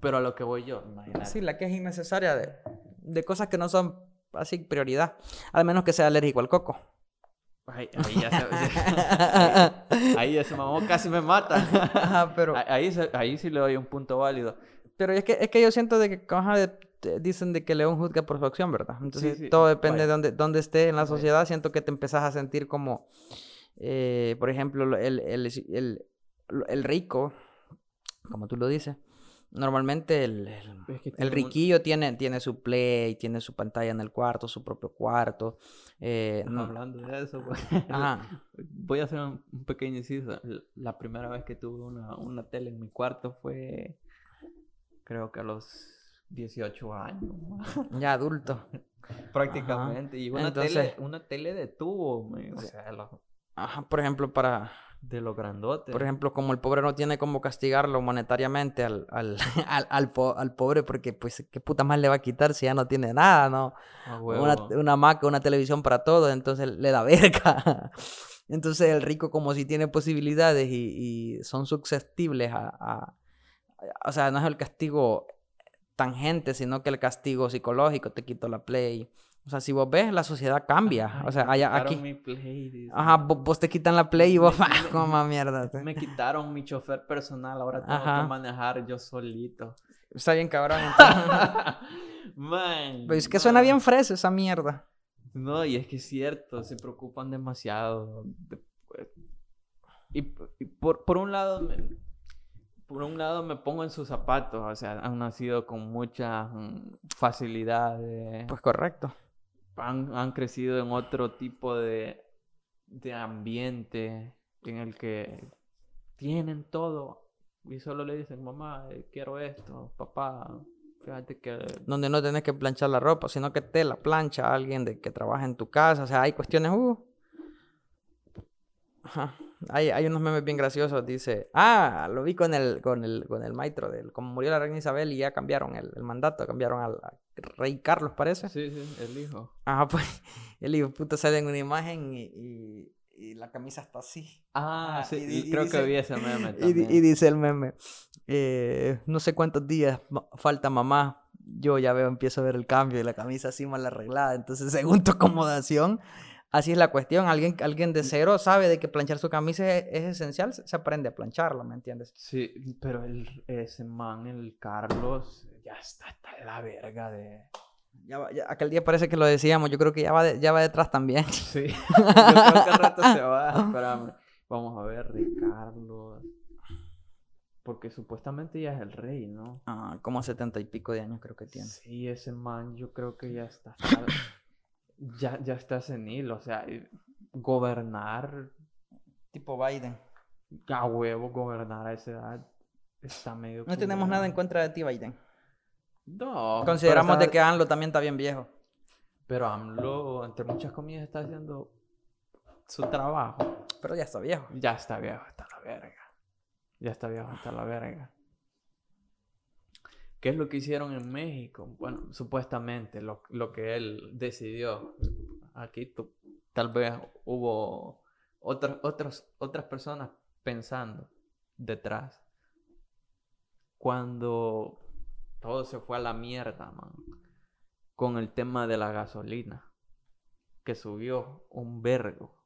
S1: Pero a lo que voy yo, imagínate.
S2: Sí, la que es innecesaria de, de cosas que no son así prioridad. Al menos que sea alérgico al coco.
S1: Ahí, ya se, ahí, ese mamón casi me mata. pero... Ahí, ahí sí le doy un punto válido.
S2: Pero es que, es que yo siento de que dicen de que León juzga por su acción, ¿verdad? Entonces todo depende de dónde, dónde esté en la sociedad. Siento que te empezás a sentir como, eh, por ejemplo, el, el, el, el rico, como tú lo dices, Normalmente el, el, riquillo tiene, tiene su play, tiene su pantalla en el cuarto, su propio cuarto. Eh,
S1: Hablando de eso, pues, voy a hacer un, pequeño inciso. La primera vez que tuve una, una tele en mi cuarto fue, creo que a los 18 años.
S2: Ya adulto.
S1: Prácticamente. Y una, tele, una tele de tubo. O sea,
S2: Ajá, por ejemplo, para
S1: de lo grandote.
S2: Por ejemplo, como el pobre no tiene cómo castigarlo monetariamente al, al, al, al, pobre, porque pues qué puta más le va a quitar si ya no tiene nada, ¿no? una, una Mac, una televisión para todo, entonces le da verga. Entonces el rico como si tiene posibilidades y, son susceptibles a, O sea, no es el castigo tangente, sino que el castigo psicológico, te quito la play. O sea, si vos ves, la sociedad cambia. o sea, allá, aquí...
S1: Mi play,
S2: Ajá, vos, te quitan la play y vos... Me, como mierda.
S1: Me quitaron mi chofer personal, ahora tengo que manejar yo solito.
S2: Está bien cabrón. man. es que suena bien fresa esa mierda.
S1: No, y es que es cierto, se preocupan demasiado. Pues, y, por, por, un lado, me, por un lado me pongo en sus zapatos, o sea, han nacido con mucha mm, facilidad.
S2: pues correcto.
S1: Han, crecido en otro tipo de, de ambiente en el que tienen todo y solo le dicen, mamá, eh, quiero esto, papá, fíjate que...
S2: Donde no tienes que planchar la ropa, sino que te la plancha alguien de que trabaja en tu casa, o sea, hay cuestiones, uh. Hay, hay unos memes bien graciosos, dice, ah, lo vi con el, con el, con el maestro, del, como murió la reina Isabel y ya cambiaron el, el mandato, cambiaron al rey Carlos, parece.
S1: Sí, sí, el hijo.
S2: Ajá, pues, el hijo, puta, sale en una imagen y y la camisa está así.
S1: Ah, sí, creo que vi ese meme
S2: también. Y, dice el meme, eh, no sé cuántos días falta mamá, yo ya veo, empiezo a ver el cambio y la camisa así mal arreglada, entonces según tu acomodación, así es la cuestión, alguien, alguien de cero sabe de que planchar su camisa es, esencial, se aprende a plancharla, ¿me entiendes?
S1: Sí, pero el, ese man, el Carlos, ya está, está en la verga de...
S2: Ya, ya, aquel día parece que lo decíamos, yo creo que ya va, ya va detrás también.
S1: Sí, yo creo que al rato se va. Espérame. Vamos a ver, Ricardo. Porque supuestamente ya es el rey, ¿no?
S2: Ah, como setenta y pico de años creo que tiene.
S1: Sí, ese man yo creo que ya está. Ya, ya está senil, o sea, gobernar.
S2: Tipo Biden.
S1: A huevo, gobernar a esa edad está medio.
S2: No tenemos nada en contra de ti, Biden. No. Consideramos de que AMLO también está bien viejo.
S1: Pero AMLO, entre muchas comillas, está haciendo su trabajo.
S2: Pero ya está viejo.
S1: Ya está viejo, está la verga. Ya está viejo, está la verga. ¿Qué es lo que hicieron en México? Bueno, supuestamente lo, lo que él decidió. Aquí tal vez hubo otras, otras, otras personas pensando detrás. Cuando todo se fue a la mierda, man. Con el tema de la gasolina. Que subió un vergo.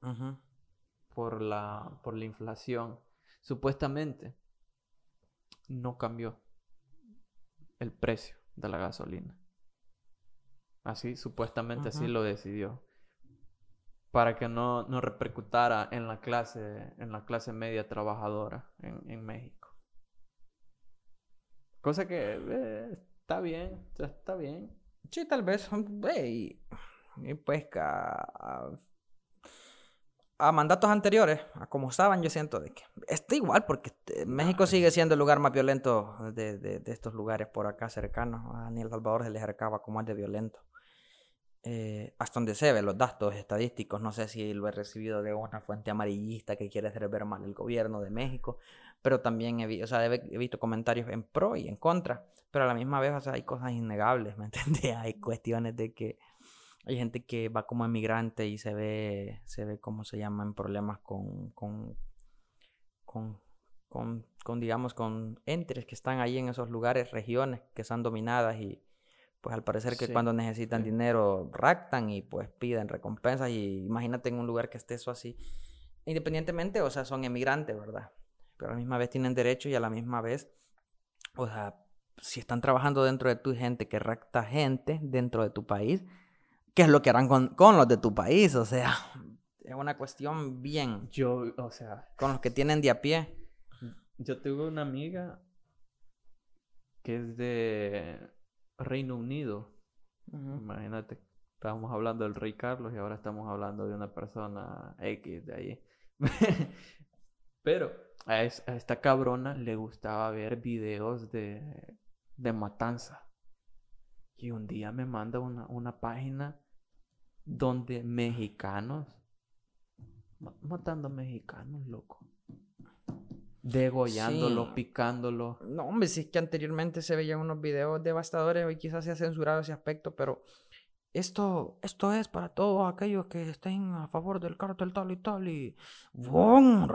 S1: por, la, por la inflación. Supuestamente no cambió el precio de la gasolina. Así, supuestamente así lo decidió. Para que no, no, repercutara en la clase, en la clase media trabajadora en, en México. Cosa que eh, está bien, está bien.
S2: Sí, tal vez. y, pues a, mandatos anteriores, a como estaban, yo siento de que está igual, porque este, México sigue siendo el lugar más violento de, de, de estos lugares por acá cercanos. A ni El Salvador se les acercaba como es de violento. Eh, hasta donde se ve los datos estadísticos, no sé si lo he recibido de una fuente amarillista que quiere hacer ver mal el gobierno de México, pero también he, o sea, he, visto comentarios en pro y en contra, pero a la misma vez o sea, hay cosas innegables, ¿me entiendes? Hay cuestiones de que hay gente que va como emigrante y se ve, se ve cómo se llaman problemas con, con, con, con, con, digamos, con entes que están ahí en esos lugares, regiones que están dominadas y pues al parecer que cuando necesitan dinero raptan y pues piden recompensas y imagínate en un lugar que esté eso así. Independientemente, o sea, son emigrantes, ¿verdad? Pero a la misma vez tienen derecho y a la misma vez, o sea, si están trabajando dentro de tu gente que rapta gente dentro de tu país, ¿qué es lo que harán con, con los de tu país? O sea, es una cuestión bien.
S1: Yo, o sea.
S2: Con los que tienen de a pie.
S1: Yo tuve una amiga que es de Reino Unido. Imagínate, estábamos hablando del rey Carlos y ahora estamos hablando de una persona X de ahí. Pero a, esta cabrona le gustaba ver videos de, de matanza. Y un día me manda una, una página donde mexicanos, matando mexicanos, loco degollándolo, picándolo.
S2: No, hombre, sí es que anteriormente se veían unos videos devastadores, hoy quizás se ha censurado ese aspecto, pero esto, esto es para todos aquellos que estén a favor del cartel tal y tal y ¡bum!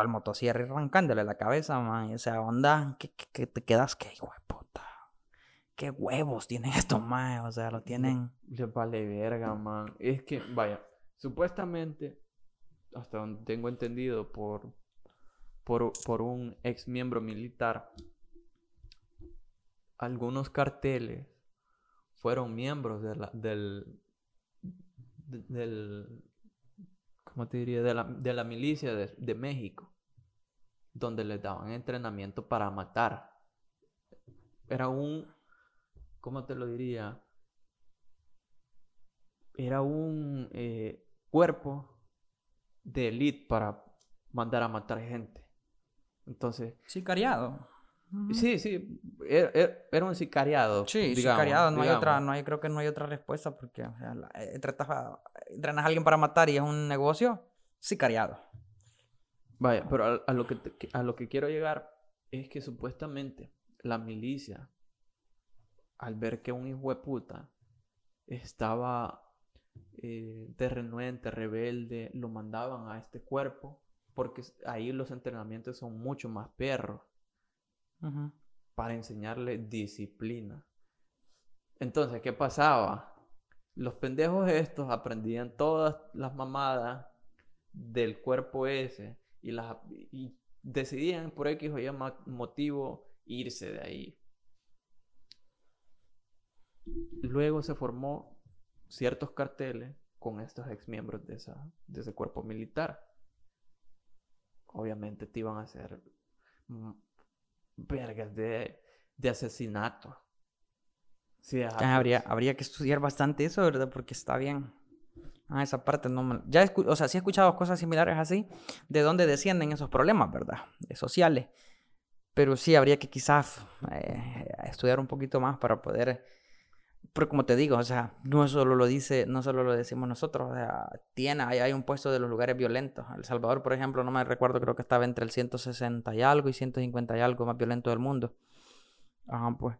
S2: el motosierra arrancándole la cabeza, man. O sea, onda, que, te quedas que hijo de puta. Qué huevos tienen estos más, o sea, lo tienen.
S1: Les vale verga, man. Es que, vaya, supuestamente, hasta donde tengo entendido por, por, por un ex miembro militar, algunos carteles fueron miembros de la, del, del, ¿cómo te diría? De la, de la milicia de, de México, donde les daban entrenamiento para matar. Era un, ¿cómo te lo diría? Era un eh, cuerpo de élite para mandar a matar gente. Entonces.
S2: Sicariado.
S1: Sí, sí, er, er, era, un sicariado.
S2: Sí, sicariado, no hay otra, no hay, creo que no hay otra respuesta porque o sea, eh, entrenas a, alguien para matar y es un negocio, sicariado.
S1: Vaya, pero a, lo, que a lo que quiero llegar es que supuestamente la milicia, al ver que un hijo de puta estaba eh, de renuente, rebelde, lo mandaban a este cuerpo porque ahí los entrenamientos son mucho más perros para enseñarle disciplina. Entonces, ¿qué pasaba? Los pendejos estos aprendían todas las mamadas del cuerpo ese y, las, y decidían por X o Y motivo irse de ahí. Luego se formó ciertos carteles con estos ex miembros de, esa, de ese cuerpo militar. Obviamente te iban a hacer vergas de, de asesinato.
S2: Sí, habría, habría que estudiar bastante eso, ¿verdad? Porque está bien. Ah, esa parte no me... Ya o sea, sí he escuchado cosas similares así, de dónde descienden esos problemas, ¿verdad? De sociales. Pero sí habría que quizás eh, estudiar un poquito más para poder... Pero como te digo, o sea, no solo lo dice, no solo lo decimos nosotros, o sea, tiene, hay, un puesto de los lugares violentos. El Salvador, por ejemplo, no me recuerdo, creo que estaba entre el 160 y algo y 150 y algo más violento del mundo. Ajá, pues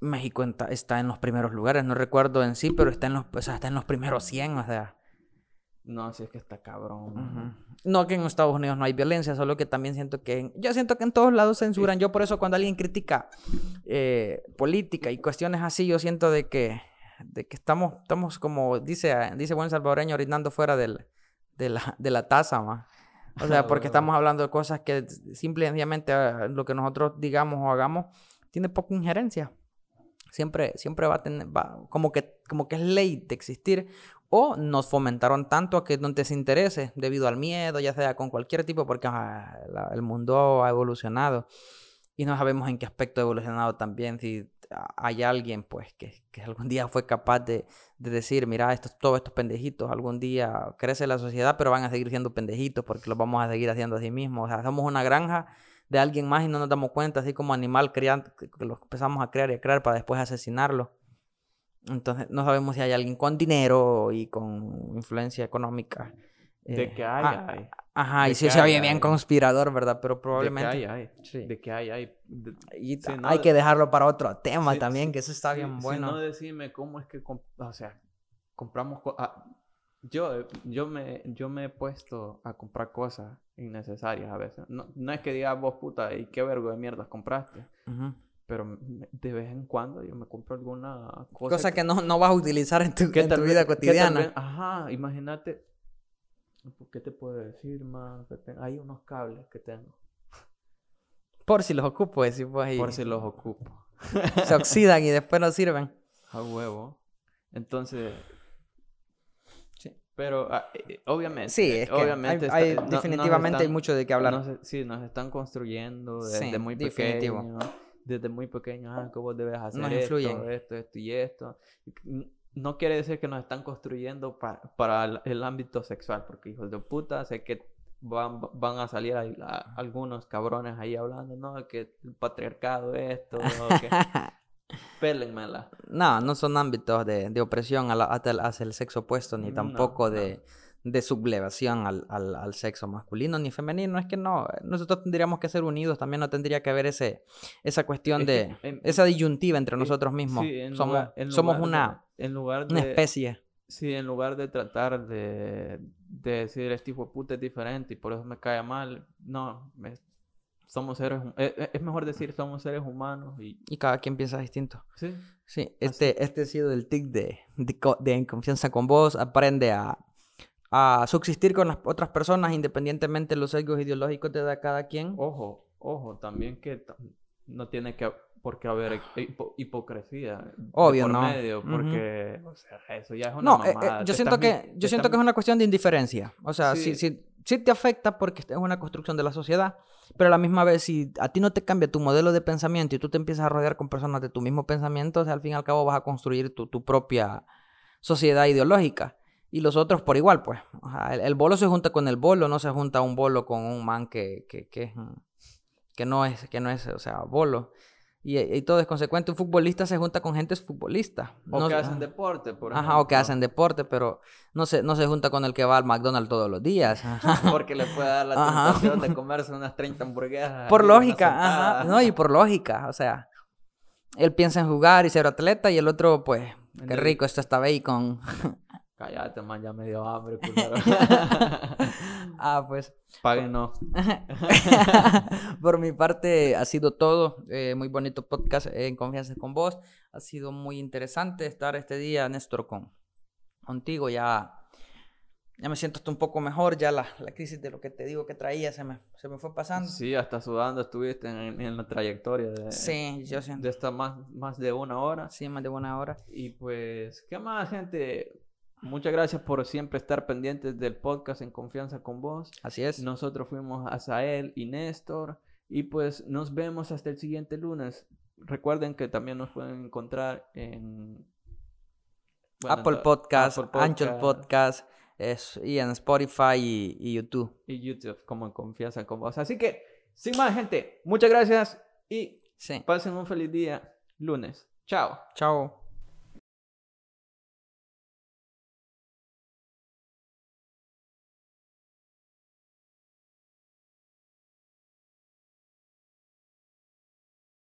S2: México está en los primeros lugares, no recuerdo en sí, pero está en los, o sea, está en los primeros 100, o sea.
S1: No, si es que está cabrón.
S2: No que en Estados Unidos no hay violencia, solo que también siento que... yo siento que en todos lados censuran. Yo por eso cuando alguien critica eh, política y cuestiones así, yo siento de que, de que estamos, estamos como dice, dice buen salvadoreño, orinando fuera del, de, la, de la taza, más. O sea, porque estamos hablando de cosas que simplemente ah, lo que nosotros digamos o hagamos tiene poca injerencia. Siempre, siempre va a tener, va, como, que, como que es ley de existir. O nos fomentaron tanto a que no te interese debido al miedo, ya sea con cualquier tipo, porque el mundo ha evolucionado. Y no sabemos en qué aspecto ha evolucionado también. Si hay alguien pues que, que algún día fue capaz de, de, decir, mira, estos, todos estos pendejitos algún día crece la sociedad, pero van a seguir siendo pendejitos porque los vamos a seguir haciendo así mismos. O sea, somos una granja de alguien más y no nos damos cuenta, así como animal criando, que los empezamos a crear y a crear para después asesinarlo. Hay no sabemos si hay alguien con dinero y con influencia económica.
S1: de eh, que hay, ah, hay.
S2: Ajá, y si se oye bien conspirador, ¿verdad? Pero probablemente.
S1: De que hay, hay. De que hay, hay.
S2: Y hay que dejarlo para otro tema también, que eso está bien bueno.
S1: no decime cómo es que, o sea, compramos. Ah, yo, yo, me, yo me he puesto a comprar cosas innecesarias a veces. No, no es que diga vos puta, ¿y qué vergo de mierdas compraste? Pero de vez en cuando yo me compro alguna
S2: cosa. Cosa que, no, no, vas a utilizar en tu, en tu vida cotidiana.
S1: ajá, imagínate. ¿Qué te puedo decir, más? Hay unos cables que tengo.
S2: Por si los ocupo, decimos ahí.
S1: Por si los ocupo.
S2: Se oxidan y después no sirven.
S1: A huevo. Entonces, pero ah, eh, obviamente.
S2: Sí, es que obviamente hay, definitivamente hay mucho de qué hablar.
S1: sí, nos están construyendo desde muy pequeño. Desde muy pequeño, ah, que vos debes hacer esto, esto, esto y esto. No quiere decir que nos están construyendo para el, ámbito sexual, porque hijos de puta, sé que van, van a salir algunos cabrones ahí hablando, no, que el patriarcado esto, que... Pélenmela.
S2: No, no son ámbitos de, de opresión hacia el sexo opuesto, ni tampoco de, de sublevación al, al, al, sexo masculino ni femenino. Es que no, nosotros tendríamos que ser unidos, también no tendría que haber ese, esa cuestión de, esa disyuntiva entre nosotros mismos. somos somos una...
S1: en lugar de...
S2: Una especie.
S1: Sí, en lugar de tratar de, de decir este hijo de puta es diferente y por eso me cae mal, no, somos seres, es, e, es, mejor decir somos seres humanos y...
S2: Y cada quien piensa distinto.
S1: Sí.
S2: Sí, este, este ha sido el tic de, de, de confianza con vos, aprende a, a subsistir con las otras personas independientemente de los sesgos ideológicos de cada quien.
S1: Ojo, ojo, también que no tiene que porque haber hipocresía
S2: obvio
S1: por
S2: no
S1: medio porque o sea, eso ya es una no, eh,
S2: eh, yo siento que yo siento que es una cuestión de indiferencia o sea sí. si, si, te afecta porque es una construcción de la sociedad pero a la misma vez si a ti no te cambia tu modelo de pensamiento y tú te empiezas a rodear con personas de tu mismo pensamiento o sea, al fin y al cabo vas a construir tu, tu propia sociedad ideológica y los otros por igual pues o sea, el, bolo se junta con el bolo no se junta un bolo con un man que que, que, que no es que no es o sea bolo y, todo es consecuente. Un futbolista se junta con gente futbolista.
S1: O que hacen deporte, por
S2: ejemplo. Ajá, o que hacen deporte, pero no se, no se junta con el que va al McDonald's todos los días.
S1: Porque le puede dar la tentación de comerse unas 30 hamburguesas.
S2: Por lógica, ajá. No, y por lógica, o sea. Él piensa en jugar y ser atleta y el otro, pues, qué rico, esto está bacon.
S1: Cállate, man, ya me dio hambre,
S2: ah, pues.
S1: Páguenos.
S2: Por mi parte, ha sido todo. Eh, muy bonito podcast en confianza con vos. Ha sido muy interesante estar este día, Néstor, con, contigo. Ya, ya me siento hasta un poco mejor. Ya la, la, crisis de lo que te digo que traía se me, se me fue pasando.
S1: Sí, hasta sudando estuviste en, en la trayectoria de,
S2: sí, yo siento.
S1: de esta más, más de una hora.
S2: Sí, más de una hora.
S1: Y pues, ¿qué más, gente? Muchas gracias por siempre estar pendientes del podcast en confianza con vos.
S2: Así es.
S1: Nosotros fuimos a Sael y Néstor. Y pues nos vemos hasta el siguiente lunes. Recuerden que también nos pueden encontrar en
S2: Apple, Podcast, Anchor Podcast, y en Spotify y, YouTube.
S1: Y YouTube, como en confianza con vos. Así que, sin más, gente, muchas gracias y pasen un feliz día lunes. Chao.
S2: Chao.